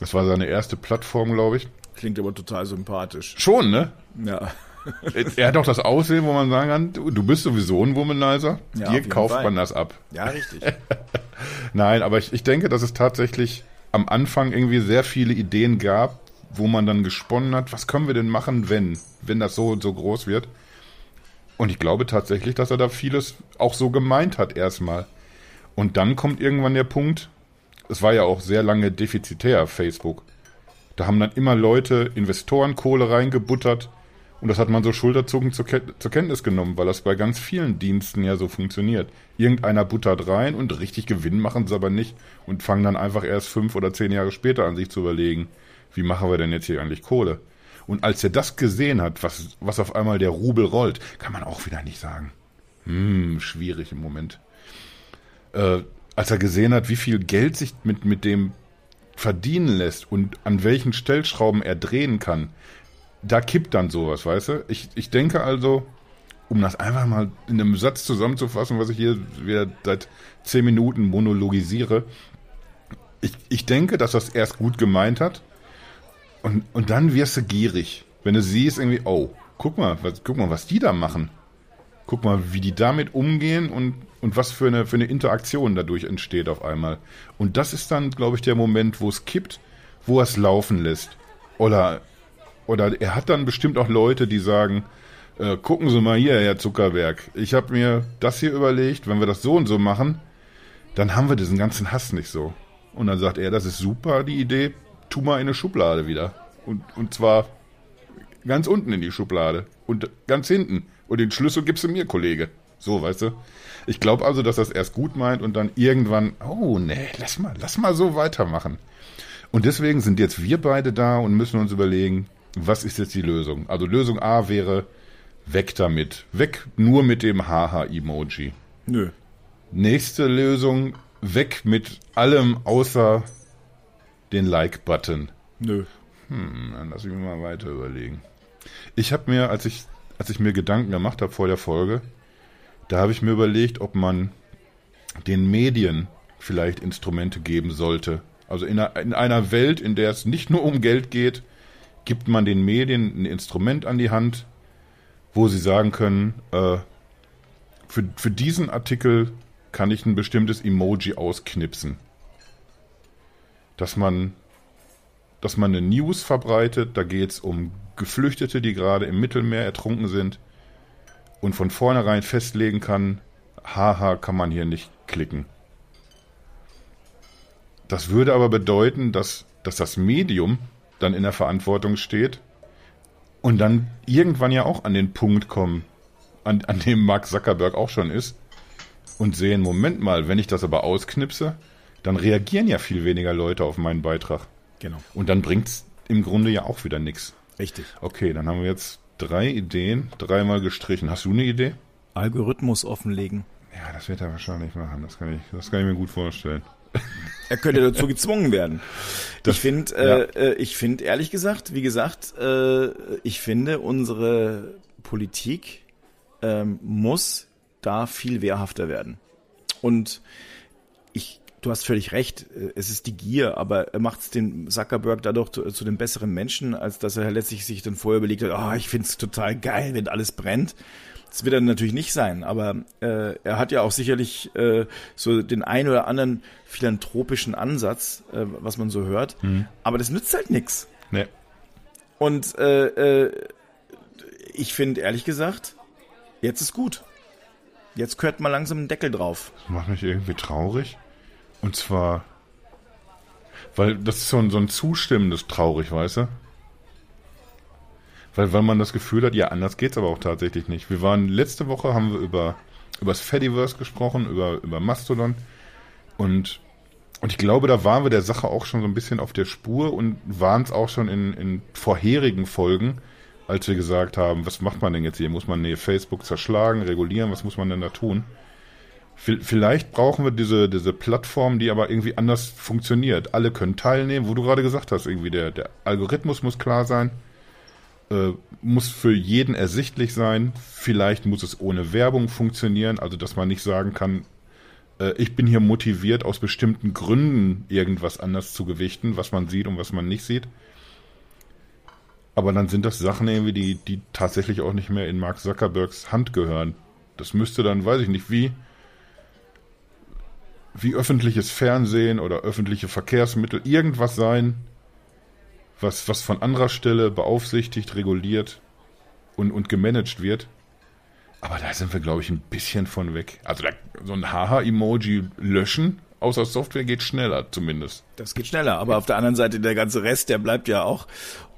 Das war seine erste Plattform, glaube ich. klingt aber total sympathisch. Schon, ne? Ja. Er hat auch das Aussehen, wo man sagen kann, du, du bist sowieso ein Womanizer. Ja, Dir kauft Fall. man das ab. Ja, richtig. Nein, aber ich, ich denke, dass es tatsächlich am Anfang irgendwie sehr viele Ideen gab, wo man dann gesponnen hat, was können wir denn machen, wenn, wenn das so und so groß wird. Und ich glaube tatsächlich, dass er da vieles auch so gemeint hat erstmal. Und dann kommt irgendwann der Punkt, es war ja auch sehr lange defizitär, Facebook. Da haben dann immer Leute Investorenkohle reingebuttert und das hat man so schulterzuckend zur, Ke- zur Kenntnis genommen, weil das bei ganz vielen Diensten ja so funktioniert. Irgendeiner buttert rein und richtig Gewinn machen sie aber nicht und fangen dann einfach erst fünf oder zehn Jahre später an sich zu überlegen, wie machen wir denn jetzt hier eigentlich Kohle? Und als er das gesehen hat, was, was auf einmal der Rubel rollt, kann man auch wieder nicht sagen. Hm, schwierig im Moment. Äh, als er gesehen hat, wie viel Geld sich mit, mit dem verdienen lässt und an welchen Stellschrauben er drehen kann, da kippt dann sowas, weißt du? Ich, ich denke also, um das einfach mal in einem Satz zusammenzufassen, was ich hier wieder seit zehn Minuten monologisiere, ich, ich denke, dass das erst gut gemeint hat und, und dann wirst du gierig, wenn du siehst irgendwie, oh, guck mal, was, guck mal, was die da machen. Guck mal, wie die damit umgehen und, und was für eine, für eine Interaktion dadurch entsteht auf einmal. Und das ist dann, glaube ich, der Moment, wo es kippt, wo er es laufen lässt. Oder, oder er hat dann bestimmt auch Leute, die sagen, äh, gucken Sie mal hier, Herr Zuckerberg, ich habe mir das hier überlegt, wenn wir das so und so machen, dann haben wir diesen ganzen Hass nicht so. Und dann sagt er, das ist super, die Idee, tu mal in eine Schublade wieder. Und, und zwar ganz unten in die Schublade und ganz hinten. Und den Schlüssel gibst du mir, Kollege. So, weißt du? Ich glaube also, dass das erst gut meint und dann irgendwann, oh nee, lass mal, lass mal so weitermachen. Und deswegen sind jetzt wir beide da und müssen uns überlegen, was ist jetzt die Lösung? Also Lösung A wäre, weg damit. Weg nur mit dem Haha-Emoji. Nö. Nächste Lösung, weg mit allem außer den Like-Button. Nö. Hm, dann lass ich mir mal weiter überlegen. Ich habe mir, als ich, als ich mir Gedanken gemacht habe vor der Folge, da habe ich mir überlegt, ob man den Medien vielleicht Instrumente geben sollte. Also in einer, in einer Welt, in der es nicht nur um Geld geht, gibt man den Medien ein Instrument an die Hand, wo sie sagen können, äh, für, für diesen Artikel kann ich ein bestimmtes Emoji ausknipsen. Dass man dass man eine News verbreitet. Da geht es um Geflüchtete, die gerade im Mittelmeer ertrunken sind und von vornherein festlegen kann, haha, kann man hier nicht klicken. Das würde aber bedeuten, dass, dass das Medium dann in der Verantwortung steht und dann irgendwann ja auch an den Punkt kommen, an, an dem Mark Zuckerberg auch schon ist und sehen, Moment mal, wenn ich das aber ausknipse, dann reagieren ja viel weniger Leute auf meinen Beitrag. Genau. Und dann bringt's im Grunde ja auch wieder nichts. Richtig. Okay, dann haben wir jetzt drei Ideen, dreimal gestrichen. Hast du eine Idee? Algorithmus offenlegen. Ja, das wird er wahrscheinlich machen. Das kann ich, das kann ich mir gut vorstellen. Er könnte dazu gezwungen werden. Das- ich finde, äh, äh, ich finde ehrlich gesagt, wie gesagt, äh, ich finde unsere Politik ähm, muss da viel wehrhafter werden. Und ich du hast völlig recht, äh, es ist die Gier, aber er macht es den Zuckerberg dadurch zu, zu dem besseren Menschen, als dass er letztlich sich dann vorher überlegt hat, oh, ich find's total geil, wenn alles brennt. Das wird er natürlich nicht sein, aber äh, er hat ja auch sicherlich äh, so den ein oder anderen philanthropischen Ansatz, äh, was man so hört. Mhm. Aber das nützt halt nix. Nee. Und äh, äh, ich finde ehrlich gesagt, jetzt ist gut. Jetzt gehört mal langsam ein Deckel drauf. Das macht mich irgendwie traurig. Und zwar, weil das ist so ein, so ein zustimmendes Traurig, weißt du? Weil, weil man das Gefühl hat, ja, anders geht's aber auch tatsächlich nicht. Wir waren letzte Woche, haben wir über, über das Fediverse gesprochen, über, über Mastodon. Und, und ich glaube, da waren wir der Sache auch schon so ein bisschen auf der Spur und waren es auch schon in, in vorherigen Folgen, als wir gesagt haben, was macht man denn jetzt hier? Muss man nee, Facebook zerschlagen, regulieren? Was muss man denn da tun? Vielleicht brauchen wir diese, diese Plattform, die aber irgendwie anders funktioniert. Alle können teilnehmen, wo du gerade gesagt hast, irgendwie der, der Algorithmus muss klar sein, äh, muss für jeden ersichtlich sein. Vielleicht muss es ohne Werbung funktionieren, also dass man nicht sagen kann, äh, ich bin hier motiviert, aus bestimmten Gründen irgendwas anders zu gewichten, was man sieht und was man nicht sieht. Aber dann sind das Sachen irgendwie, die, die tatsächlich auch nicht mehr in Mark Zuckerbergs Hand gehören. Das müsste dann, weiß ich nicht, wie wie öffentliches Fernsehen oder öffentliche Verkehrsmittel irgendwas sein, was, was von anderer Stelle beaufsichtigt, reguliert und, und gemanagt wird. Aber da sind wir, glaube ich, ein bisschen von weg. Also da, so ein Haha-Emoji löschen außer Software geht schneller zumindest. Das geht schneller, aber auf der anderen Seite der ganze Rest, der bleibt ja auch.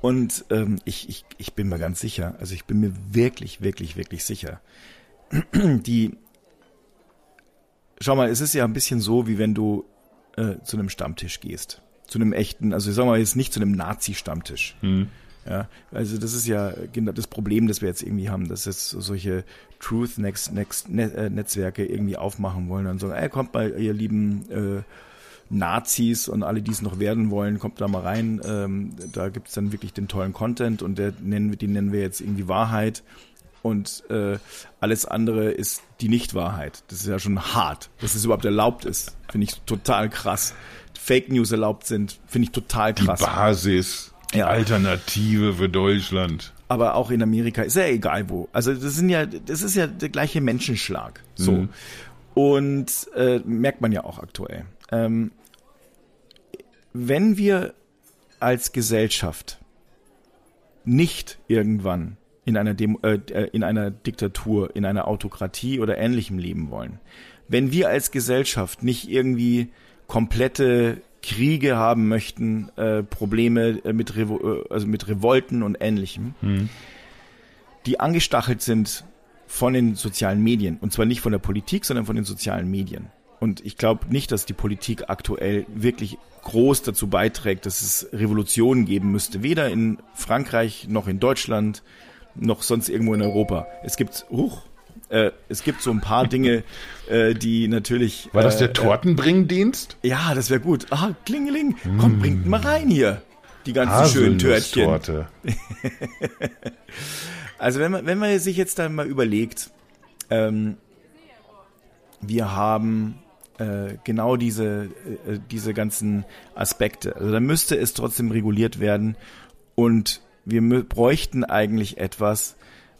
Und ähm, ich, ich, ich bin mir ganz sicher, also ich bin mir wirklich, wirklich, wirklich sicher, die schau mal, es ist ja ein bisschen so, wie wenn du äh, zu einem Stammtisch gehst. Zu einem echten, also ich sag mal jetzt nicht zu einem Nazi-Stammtisch. Hm. Ja, also das ist ja genau das Problem, das wir jetzt irgendwie haben, dass jetzt solche Truth Next, Next äh, Netzwerke irgendwie aufmachen wollen und sagen, ey, kommt mal, ihr lieben äh, Nazis und alle, die es noch werden wollen, kommt da mal rein. Ähm, da gibt's dann wirklich den tollen Content und der nennen, den nennen wir jetzt irgendwie Wahrheit und äh, alles andere ist die Nichtwahrheit. Das ist ja schon hart, dass es überhaupt erlaubt ist. Finde ich total krass. Fake News erlaubt sind, finde ich total krass. Die Basis, die ja. Alternative für Deutschland. Aber auch in Amerika ist ja egal wo. Also das sind ja, das ist ja der gleiche Menschenschlag. So. Mhm. Und äh, merkt man ja auch aktuell. Ähm, wenn wir als Gesellschaft nicht irgendwann in einer, Demo, äh, äh, in einer Diktatur, in einer Autokratie oder ähnlichem leben wollen. Wenn wir als Gesellschaft nicht irgendwie komplette Kriege haben möchten, äh, Probleme äh, mit, Revo äh, also mit Revolten und ähnlichem, mhm. die angestachelt sind von den sozialen Medien. Und zwar nicht von der Politik, sondern von den sozialen Medien. Und ich glaube nicht, dass die Politik aktuell wirklich groß dazu beiträgt, dass es Revolutionen geben müsste. Weder in Frankreich noch in Deutschland noch sonst irgendwo in Europa. Es gibt, huch, äh, es gibt so ein paar Dinge, äh, die natürlich. War das der äh, Tortenbringdienst? Ja, das wäre gut. Ah, klingeling. Mm. Komm, bringt mal rein hier. Die ganzen schönen Törtchen. Also wenn man, wenn man sich jetzt dann mal überlegt, ähm, wir haben äh, genau diese, äh, diese ganzen Aspekte. Also da müsste es trotzdem reguliert werden und wir bräuchten eigentlich etwas,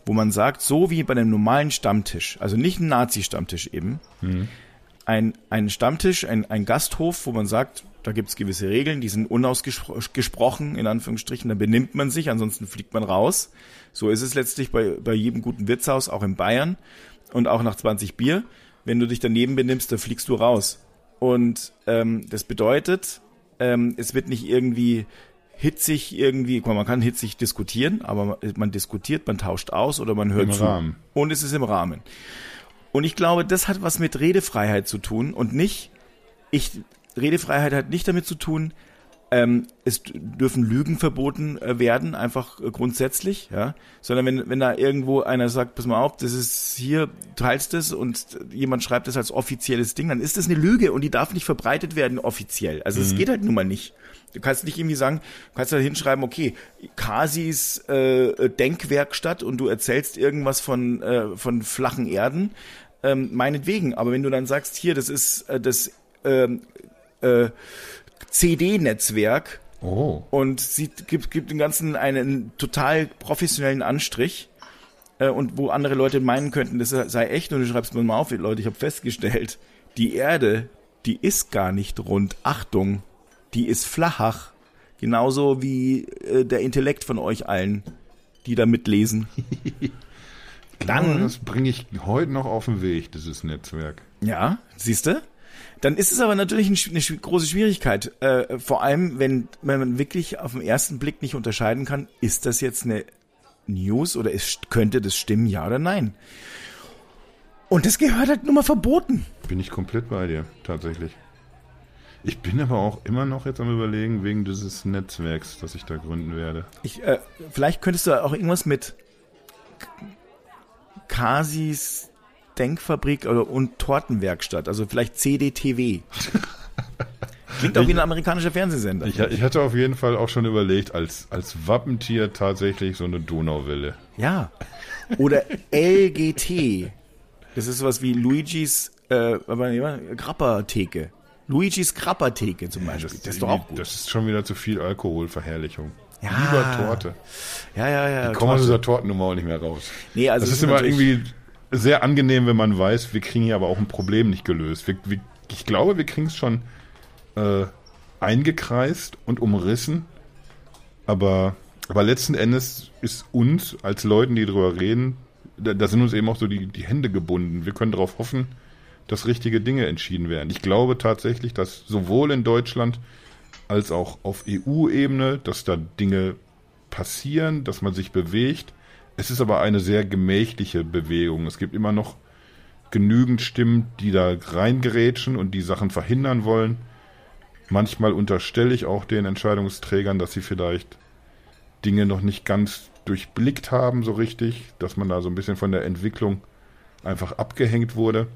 wo man sagt, so wie bei einem normalen Stammtisch, also nicht ein Nazi-Stammtisch eben, mhm. ein, ein Stammtisch, ein, ein Gasthof, wo man sagt, da gibt's gewisse Regeln, die sind unausgesprochen, in Anführungsstrichen, da benimmt man sich, ansonsten fliegt man raus. So ist es letztlich bei, bei jedem guten Wirtshaus, auch in Bayern und auch nach 20 Bier. Wenn du dich daneben benimmst, dann fliegst du raus. Und ähm, das bedeutet, ähm, es wird nicht irgendwie hitzig irgendwie, man kann hitzig diskutieren, aber man diskutiert, man tauscht aus oder man hört Im zu. Rahmen. Und es ist im Rahmen. Und ich glaube, das hat was mit Redefreiheit zu tun und nicht, ich, Redefreiheit hat nicht damit zu tun, ähm, es dürfen Lügen verboten äh, werden, einfach äh, grundsätzlich, ja. Sondern wenn, wenn da irgendwo einer sagt, pass mal auf, das ist hier, teilst es und jemand schreibt das als offizielles Ding, dann ist das eine Lüge und die darf nicht verbreitet werden offiziell. Also es mhm. geht halt nun mal nicht. Du kannst nicht irgendwie sagen, du kannst da hinschreiben, okay, Kasis äh, Denkwerkstatt und du erzählst irgendwas von, äh, von flachen Erden, ähm, meinetwegen. Aber wenn du dann sagst, hier, das ist äh, das ähm, äh, CD-Netzwerk Oh. und sieht, gibt, gibt dem Ganzen einen total professionellen Anstrich. Äh, und wo andere Leute meinen könnten, das sei echt, und du schreibst mir mal auf, Leute, ich habe festgestellt, die Erde, die ist gar nicht rund. Achtung, die ist flach. Genauso wie äh, der Intellekt von euch allen, die da mitlesen. Dann, das bringe ich heute noch auf den Weg, dieses Netzwerk. Ja, siehst du? Dann ist es aber natürlich ein, eine große Schwierigkeit. Äh, vor allem, wenn, wenn man wirklich auf den ersten Blick nicht unterscheiden kann, ist das jetzt eine News oder ist, könnte das stimmen, ja oder nein? Und das gehört halt nur mal verboten. Bin ich komplett bei dir, tatsächlich. Ich bin aber auch immer noch jetzt am überlegen, wegen dieses Netzwerks, das ich da gründen werde. Ich, äh, vielleicht könntest du auch irgendwas mit Kasis Denkfabrik oder, und Tortenwerkstatt, also vielleicht CDTW. Klingt auch wie ein amerikanischer Fernsehsender. Ich, ich hatte auf jeden Fall auch schon überlegt, als, als Wappentier tatsächlich so eine Donauwelle. Ja. Oder LGT. Das ist sowas wie Luigis äh, Grappertheke. Luigis Grappertheke zum Beispiel. Das, ist doch auch gut. Das ist schon wieder zu viel Alkoholverherrlichung. Ja. Lieber Torte. ja, ja, ja. Ich komme aus dieser Tortennummer auch nicht mehr raus. Nee, also das ist immer irgendwie sehr angenehm, wenn man weiß, wir kriegen hier aber auch ein Problem nicht gelöst. Wir, wir, ich glaube, wir kriegen es schon äh, eingekreist und umrissen, aber, aber letzten Endes ist uns als Leuten, die drüber reden, da, da sind uns eben auch so die, die Hände gebunden. Wir können darauf hoffen, dass richtige Dinge entschieden werden. Ich glaube tatsächlich, dass sowohl in Deutschland als auch auf EU-Ebene, dass da Dinge passieren, dass man sich bewegt. Es ist aber eine sehr gemächliche Bewegung. Es gibt immer noch genügend Stimmen, die da reingerätschen und die Sachen verhindern wollen. Manchmal unterstelle ich auch den Entscheidungsträgern, dass sie vielleicht Dinge noch nicht ganz durchblickt haben, so richtig, dass man da so ein bisschen von der Entwicklung einfach abgehängt wurde.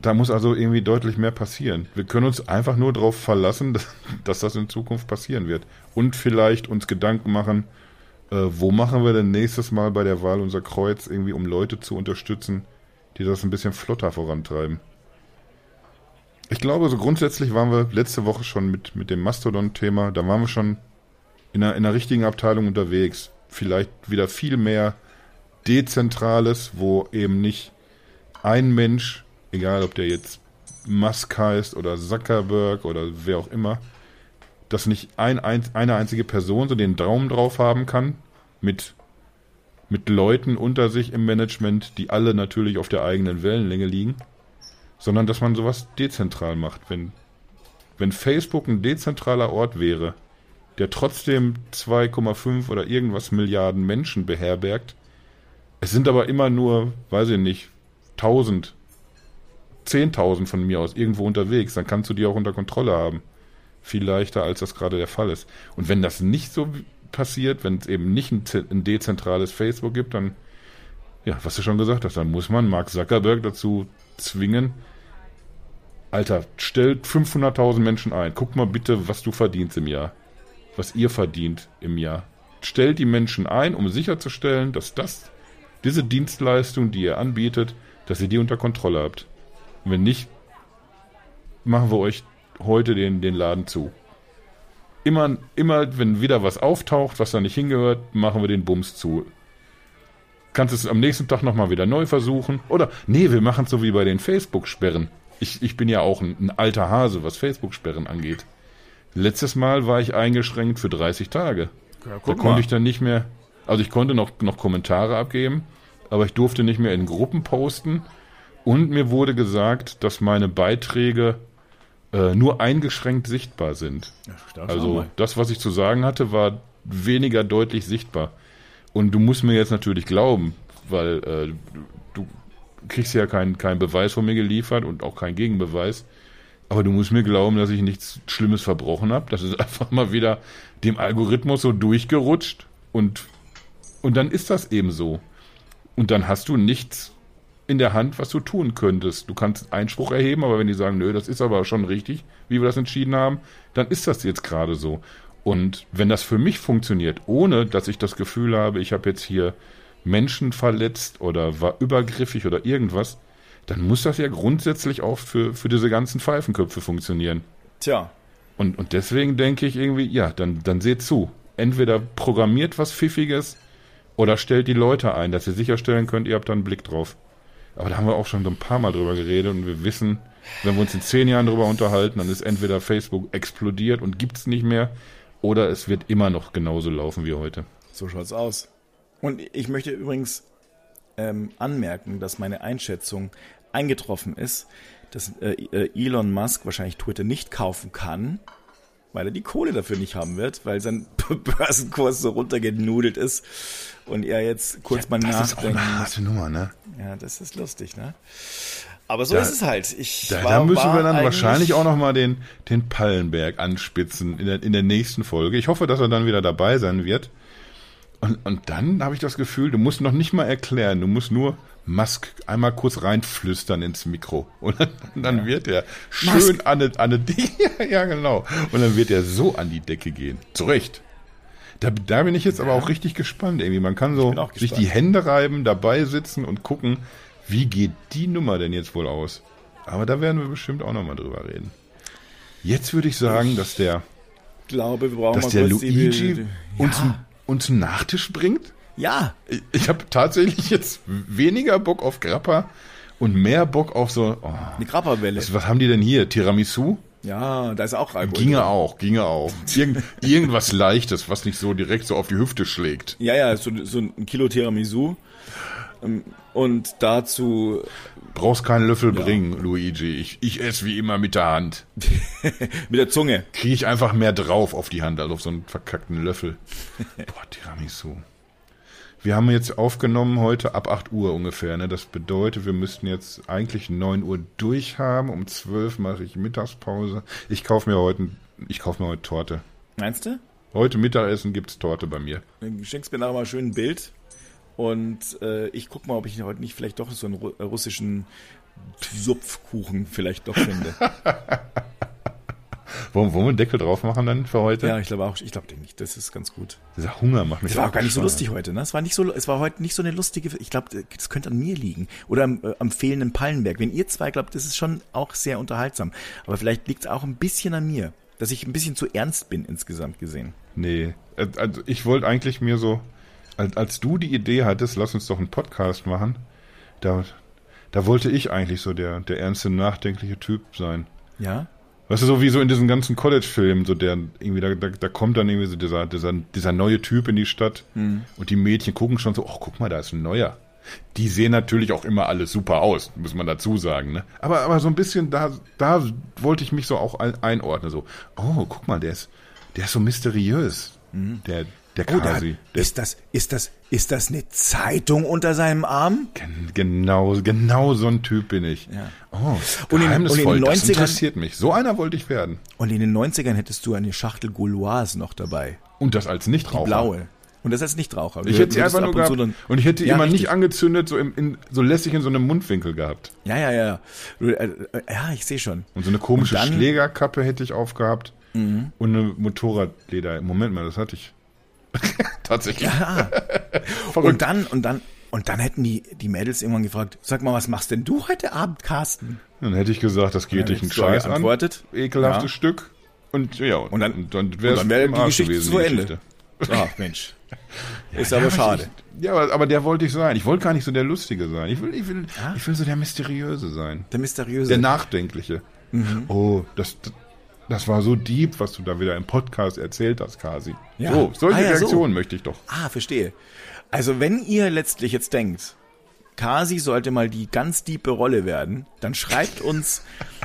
Da muss also irgendwie deutlich mehr passieren. Wir können uns einfach nur darauf verlassen, dass, dass das in Zukunft passieren wird. Und vielleicht uns Gedanken machen, äh, wo machen wir denn nächstes Mal bei der Wahl unser Kreuz, irgendwie um Leute zu unterstützen, die das ein bisschen flotter vorantreiben. Ich glaube, so grundsätzlich waren wir letzte Woche schon mit, mit dem Mastodon-Thema, da waren wir schon in einer, in einer richtigen Abteilung unterwegs. Vielleicht wieder viel mehr Dezentrales, wo eben nicht ein Mensch, egal ob der jetzt Musk heißt oder Zuckerberg oder wer auch immer, dass nicht ein, ein, eine einzige Person so den Daumen drauf haben kann mit, mit Leuten unter sich im Management, die alle natürlich auf der eigenen Wellenlänge liegen, sondern dass man sowas dezentral macht. Wenn, wenn Facebook ein dezentraler Ort wäre, der trotzdem 2,5 oder irgendwas Milliarden Menschen beherbergt, es sind aber immer nur, weiß ich nicht, 1000, 10.000 von mir aus irgendwo unterwegs, dann kannst du die auch unter Kontrolle haben. Viel leichter, als das gerade der Fall ist. Und wenn das nicht so passiert, wenn es eben nicht ein, ein dezentrales Facebook gibt, dann, ja, was du schon gesagt hast, dann muss man Mark Zuckerberg dazu zwingen, Alter, stellt 500.000 Menschen ein. Guck mal bitte, was du verdienst im Jahr. Was ihr verdient im Jahr. Stellt die Menschen ein, um sicherzustellen, dass das, diese Dienstleistung, die ihr anbietet, dass ihr die unter Kontrolle habt. Und wenn nicht, machen wir euch heute den, den Laden zu. Immer, immer, wenn wieder was auftaucht, was da nicht hingehört, machen wir den Bums zu. Kannst es am nächsten Tag nochmal wieder neu versuchen. Oder, nee, wir machen es so wie bei den Facebook-Sperren. Ich, ich bin ja auch ein, ein alter Hase, was Facebook-Sperren angeht. Letztes Mal war ich eingeschränkt für 30 Tage. Ja, Da konnte mal. ich dann nicht mehr, also ich konnte noch, noch Kommentare abgeben, aber ich durfte nicht mehr in Gruppen posten und mir wurde gesagt, dass meine Beiträge äh, nur eingeschränkt sichtbar sind. Also das, was ich zu sagen hatte, war weniger deutlich sichtbar. Und du musst mir jetzt natürlich glauben, weil äh, du kriegst ja keinen keinen Beweis von mir geliefert und auch keinen Gegenbeweis. Aber du musst mir glauben, dass ich nichts Schlimmes verbrochen habe. Das ist einfach mal wieder dem Algorithmus so durchgerutscht und, und dann ist das eben so. Und dann hast du nichts in der Hand, was du tun könntest. Du kannst Einspruch erheben, aber wenn die sagen, nö, das ist aber schon richtig, wie wir das entschieden haben, dann ist das jetzt gerade so. Und wenn das für mich funktioniert, ohne dass ich das Gefühl habe, ich habe jetzt hier Menschen verletzt oder war übergriffig oder irgendwas, dann muss das ja grundsätzlich auch für, für diese ganzen Pfeifenköpfe funktionieren. Tja, Und, und deswegen denke ich irgendwie, ja, dann, dann seht zu. Entweder programmiert was Pfiffiges oder stellt die Leute ein, dass ihr sicherstellen könnt, ihr habt da einen Blick drauf. Aber da haben wir auch schon so ein paar Mal drüber geredet und wir wissen, wenn wir uns in zehn Jahren drüber unterhalten, dann ist entweder Facebook explodiert und gibt's nicht mehr oder es wird immer noch genauso laufen wie heute. so schaut's aus. Und ich möchte übrigens ähm, anmerken, dass meine Einschätzung eingetroffen ist, dass äh, äh, Elon Musk wahrscheinlich Twitter nicht kaufen kann, weil er die Kohle dafür nicht haben wird, weil sein Börsenkurs so runtergenudelt ist und er jetzt kurz mal Das ist auch eine harte Nummer, ne? Ja, das ist lustig, ne? Aber so Da- ist es halt. Ich Da, war, da müssen wir dann wahrscheinlich auch nochmal den, den Pallenberg anspitzen in der, in der nächsten Folge. Ich hoffe, dass er dann wieder dabei sein wird. Und, und dann habe ich das Gefühl, du musst noch nicht mal erklären, du musst nur Musk einmal kurz reinflüstern ins Mikro. Und dann, dann wird er schön an eine, an eine ja, ja, genau. Und dann wird er so an die Decke gehen. Zu Recht. Da, da bin ich jetzt aber auch richtig gespannt irgendwie. Man kann so sich die Hände reiben, dabei sitzen und gucken, wie geht die Nummer denn jetzt wohl aus? Aber da werden wir bestimmt auch nochmal drüber reden. Jetzt würde ich sagen, dass der, Ich glaube, wir brauchen dass der kurz die- Luigi die- uns, ja, uns einen Nachtisch bringt. Ja, Ich- habe tatsächlich jetzt weniger Bock auf Grappa und mehr Bock auf so. Oh, eine Grapperwelle. was, was haben die denn hier? Tiramisu? Ja, da ist auch Alkohol. Ginge drin. auch, ginge auch. Irgend, irgendwas Leichtes, was nicht so direkt so auf die Hüfte schlägt. Ja, ja, so, so ein Kilo Tiramisu. Ähm, Und dazu Brauchst keinen Löffel bringen, Luigi. Ich, ich esse wie immer mit der Hand. mit der Zunge. Kriege ich einfach mehr drauf auf die Hand, als auf so einen verkackten Löffel. Boah, Tiramisu. Wir haben jetzt aufgenommen heute ab 8 Uhr ungefähr. Ne? Das bedeutet, wir müssten jetzt eigentlich 9 Uhr durchhaben. Um 12 mache ich Mittagspause. Ich kaufe mir heute, ich kaufe mir heute Torte. Meinst du? Heute Mittagessen gibt's Torte bei mir. Dann schenkst mir nachher mal schön ein Bild. Und äh, ich guck mal, ob ich heute nicht vielleicht doch so einen ru- russischen Supfkuchen vielleicht doch finde. Wollen, wollen wir einen Deckel drauf machen dann für heute? ja, ich glaube auch, ich glaube nicht. Das ist ganz gut. Dieser Hunger macht mich Es war auch gar nicht so lustig heute, ne? Es war nicht so, es war heute nicht so eine lustige, ich glaube, das könnte an mir liegen. Oder am, äh, am fehlenden Pallenberg. Wenn ihr zwei glaubt, das ist schon auch sehr unterhaltsam. Aber vielleicht liegt es auch ein bisschen an mir, dass ich ein bisschen zu ernst bin insgesamt gesehen. Nee, äh, also ich wollte eigentlich mir so, als, als du die Idee hattest, lass uns doch einen Podcast machen, da, da wollte ich eigentlich so der, der ernste, nachdenkliche Typ sein. Ja? Weißt du, so wie so in diesen ganzen College-Filmen, so der, irgendwie, da, da, da kommt dann irgendwie so dieser, dieser, dieser neue Typ in die Stadt und die Mädchen gucken schon so, oh, guck mal, da ist ein neuer. Die sehen natürlich auch immer alle super aus, muss man dazu sagen, ne? Aber, aber so ein bisschen, da, da wollte ich mich so auch ein- einordnen, so, oh, guck mal, der ist, der ist so mysteriös. Der, der der Kasi. der ist das, ist das, ist das eine Zeitung unter seinem Arm? Gen- Genau, genau so ein Typ bin ich. Ja. Oh, Und in- und in den das 90ern interessiert mich. So einer wollte ich werden. Und in den 90ern hättest du eine Schachtel Gauloise noch dabei. Und das als Nichtraucher. Blaue. Und das als Nichtraucher. Ich hätte sie einfach nur und gehabt. dann- und ich hätte die Ja, immer richtig. nicht angezündet, so, im, in, so lässig in so einem Mundwinkel gehabt. Ja, ja, ja. Äh, äh, Ja, ich sehe schon. Und so eine komische Und dann- Mhm. Schlägerkappe hätte ich aufgehabt. Und eine Motorradleder. Moment mal, das hatte ich. Tatsächlich. Ja. Und dann, und dann, und dann hätten die, die Mädels irgendwann gefragt, sag mal, was machst denn du heute Abend, Carsten? Dann hätte ich gesagt, das geht dich einen Scheiß geantwortet. an. Ekelhaftes Ja. Stück. Und ja, Und dann- und dann, wäre im die Geschichte gewesen, zu Ende. Ach, Mensch. Ist aber Ja, schade. Ich, ja, aber, aber der wollte ich sein. Ich wollte gar nicht so der Lustige sein. Ich will, ich will, Ah. ich will so der Mysteriöse sein. Der mysteriöse. Der Nachdenkliche. Mhm. Oh, das, das war so deep, was du da wieder im Podcast erzählt hast, Kasi. Ja. So, solche Ah, ja, so. Reaktionen möchte ich doch. Ah, verstehe. Also wenn ihr letztlich jetzt denkt, Kasi sollte mal die ganz diepe Rolle werden, dann schreibt uns,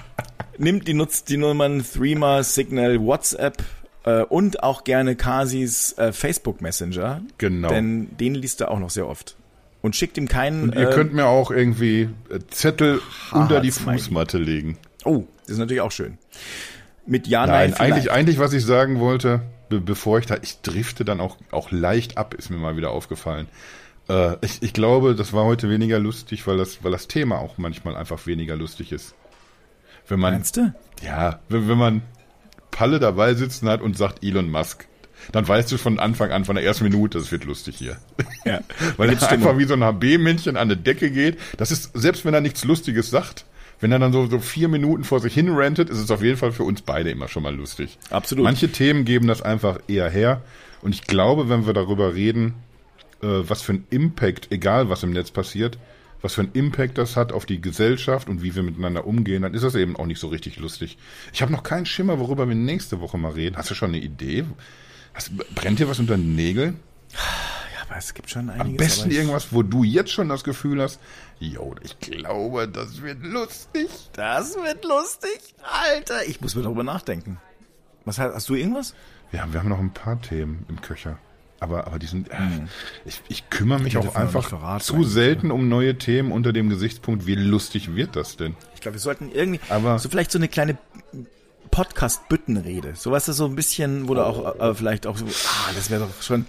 nimmt die, nutzt die Nummern Threema, Signal, WhatsApp äh, und auch gerne Kasis äh, Facebook Messenger. Genau. Denn den liest er auch noch sehr oft. Und schickt ihm keinen. Und ihr äh, könnt mir auch irgendwie äh, Zettel unter die. Fußmatte legen. Oh, das ist natürlich auch schön. Mit Ja, Nein, Nein, eigentlich, vielleicht. eigentlich, was ich sagen wollte, be bevor ich da, ich drifte dann auch, auch leicht ab, ist mir mal wieder aufgefallen. Äh, ich, ich glaube, das war heute weniger lustig, weil das, weil das Thema auch manchmal einfach weniger lustig ist. Wenn man, Meinst du? ja, wenn, wenn man Palle dabei sitzen hat und sagt Elon Musk, dann weißt du von Anfang an, von der ersten Minute, es wird lustig hier. Ja. Weil er einfach wie so ein HB-Männchen an eine Decke geht. Das ist, selbst wenn er nichts Lustiges sagt, wenn er dann so, so vier Minuten vor sich hin rantet, ist es auf jeden Fall für uns beide immer schon mal lustig. Absolut. Manche Themen geben das einfach eher her. Und ich glaube, wenn wir darüber reden, äh, was für ein Impact, egal was im Netz passiert, was für ein Impact das hat auf die Gesellschaft und wie wir miteinander umgehen, dann ist das eben auch nicht so richtig lustig. Ich habe noch keinen Schimmer, worüber wir nächste Woche mal reden. Hast du schon eine Idee? Hast, brennt dir was unter den Nägeln? Aber es gibt schon einiges. Am besten ich- irgendwas, wo du jetzt schon das Gefühl hast, yo, ich glaube, das wird lustig. Das wird lustig. Alter, ich muss mir darüber nachdenken. Was hast, hast du irgendwas? Ja, wir haben noch ein paar Themen im Köcher. Aber, aber die sind, äh, ich, ich kümmere mich hätte auch einfach zu selten um neue Themen unter dem Gesichtspunkt, wie lustig wird das denn? Ich glaube, wir sollten irgendwie Aber- so vielleicht so eine kleine Podcast-Büttenrede. So was ist so ein bisschen, wo du auch äh, vielleicht auch so, ah, das wäre doch schon.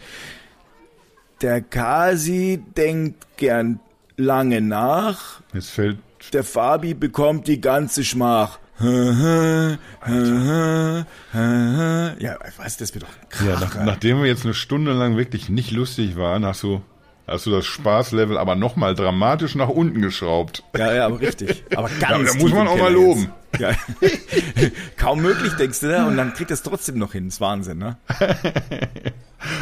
Der Kasi denkt gern lange nach. Jetzt fällt, Der Fabi bekommt die ganze Schmach. ja, was, das wird doch ja, Kracher. nach, nachdem wir jetzt eine Stunde lang wirklich nicht lustig waren, hast du, hast du das Spaßlevel aber nochmal dramatisch nach unten geschraubt. Ja, ja, aber richtig. Aber ganz Ja, da muss man auch mal loben. Ja. Kaum möglich, denkst du, ne? und dann kriegt es trotzdem noch hin. Das ist Wahnsinn, ne?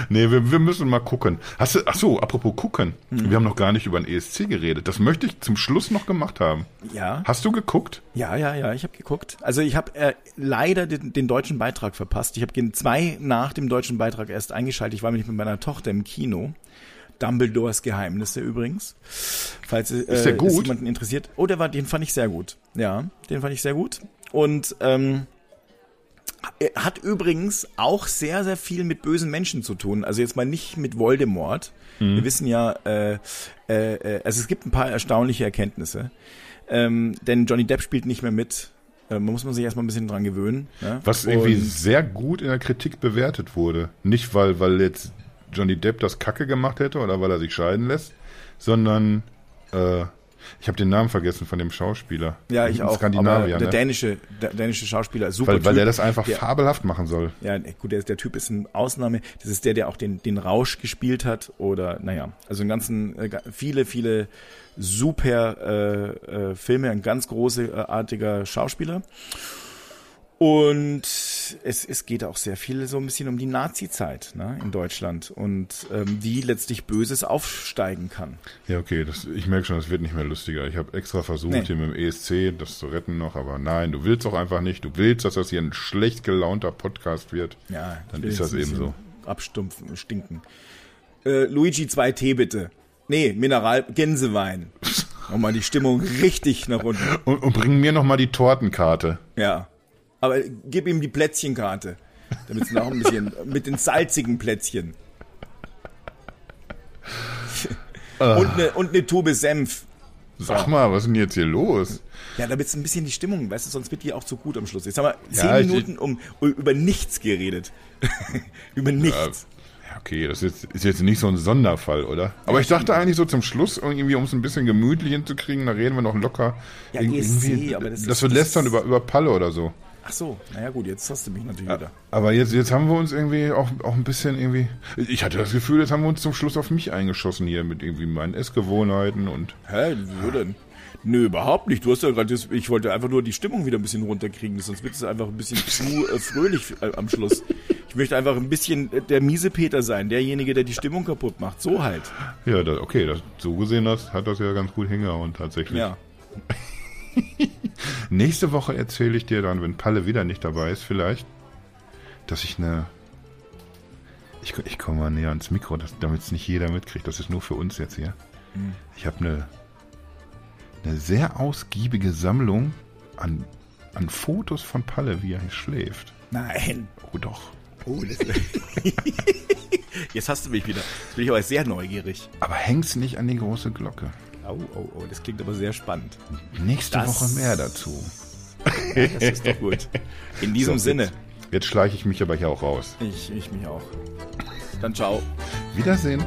Nee, wir, wir müssen mal gucken. Hast du, ach so, apropos gucken. Hm. Wir haben noch gar nicht über den ESC geredet. Das möchte ich zum Schluss noch gemacht haben. Ja. Hast du geguckt? Ja, ja, ja, ich habe geguckt. Also ich habe äh, leider den, den deutschen Beitrag verpasst. Ich habe zwei nach dem deutschen Beitrag erst eingeschaltet. Ich war nämlich mit meiner Tochter im Kino. Dumbledores Geheimnisse übrigens. Falls äh, Ist der gut? es jemanden interessiert. Oh, der war, den fand ich sehr gut. Ja, den fand ich sehr gut. Und ähm, hat übrigens auch sehr, sehr viel mit bösen Menschen zu tun. Also jetzt mal nicht mit Voldemort. Wir wissen ja, äh, äh, äh, also es gibt ein paar erstaunliche Erkenntnisse. Ähm, denn Johnny Depp spielt nicht mehr mit. Äh, man muss man sich erstmal ein bisschen dran gewöhnen. Ne? Was irgendwie Und- sehr gut in der Kritik bewertet wurde. Nicht, weil, weil jetzt Johnny Depp das Kacke gemacht hätte oder weil er sich scheiden lässt, sondern äh, ich habe den Namen vergessen von dem Schauspieler. ja, ich auch. Skandinavier, aber der ne? dänische, der dänische Schauspieler, super weil, weil Typ. er das einfach Der- fabelhaft machen soll. Ja, nee, gut, der, der Typ ist eine Ausnahme. Das ist der, der auch den, den Rausch gespielt hat. Oder, naja, also einen ganzen, äh, viele, viele super äh, äh, Filme, ein ganz großartiger Schauspieler. Und es, es geht auch sehr viel so ein bisschen um die Nazi-Zeit ne, in Deutschland und ähm, wie letztlich Böses aufsteigen kann. Ja, okay, das, ich merke schon, das wird nicht mehr lustiger. Ich habe extra versucht, Nee. hier mit dem ESC das zu retten noch, aber nein, du willst doch einfach nicht. Du willst, dass das hier ein schlecht gelaunter Podcast wird. Ja, Dann ist das eben so. Abstumpfen, stinken. Äh, Luigi, zwei Tee bitte. Nee, Mineral, Gänsewein. Nochmal die Stimmung richtig nach unten. Und, und bring mir noch mal die Tortenkarte. Ja. Aber gib ihm die Plätzchenkarte. Damit es noch ein bisschen, mit den salzigen Plätzchen. und eine und ne Tube Senf. Sag mal, was ist denn jetzt hier los? Ja, damit es ein bisschen die Stimmung, weißt du, sonst wird die auch zu gut am Schluss. Jetzt haben wir zehn Ja, ich- Minuten um, über nichts geredet. über nichts. Ja, okay, das ist, ist jetzt nicht so ein Sonderfall, oder? Aber ich dachte eigentlich so zum Schluss, irgendwie, um es ein bisschen gemütlich hinzukriegen, da reden wir noch locker. Ja, ESC, aber das dass ist- wir das lästern über, über Palle oder so. Ach so, naja gut, jetzt hast du mich natürlich wieder. Aber jetzt, jetzt haben wir uns irgendwie auch, auch ein bisschen irgendwie. Ich hatte das Gefühl, jetzt haben wir uns zum Schluss auf mich eingeschossen hier mit irgendwie meinen Essgewohnheiten und. Hä, wieso denn? Nö, überhaupt nicht. Du hast ja gerade, ich wollte einfach nur die Stimmung wieder ein bisschen runterkriegen, sonst wird es einfach ein bisschen zu äh, fröhlich äh, am Schluss. Ich möchte einfach ein bisschen äh, der miese Peter sein, derjenige, der die Stimmung kaputt macht. So halt. Ja, das, okay, das, so gesehen das, hat das ja ganz gut hingehauen tatsächlich. Ja. Nächste Woche erzähle ich dir dann, wenn Palle wieder nicht dabei ist, vielleicht, dass ich eine. Ich, ich komme mal näher ans Mikro, damit es nicht jeder mitkriegt. Das ist nur für uns jetzt hier. Ich habe eine, eine sehr ausgiebige Sammlung an, an Fotos von Palle, wie er hier schläft. Nein. Oh doch. Oh, das Jetzt hast du mich wieder. Jetzt bin ich aber sehr neugierig. Aber häng's nicht an die große Glocke. Oh, oh, oh, das klingt aber sehr spannend. Nächste Das- Woche mehr dazu. Das ist doch gut. In diesem So, Sinne. Jetzt, jetzt schleiche ich mich aber hier auch raus. Ich, ich mich auch. Dann ciao. Wiedersehen.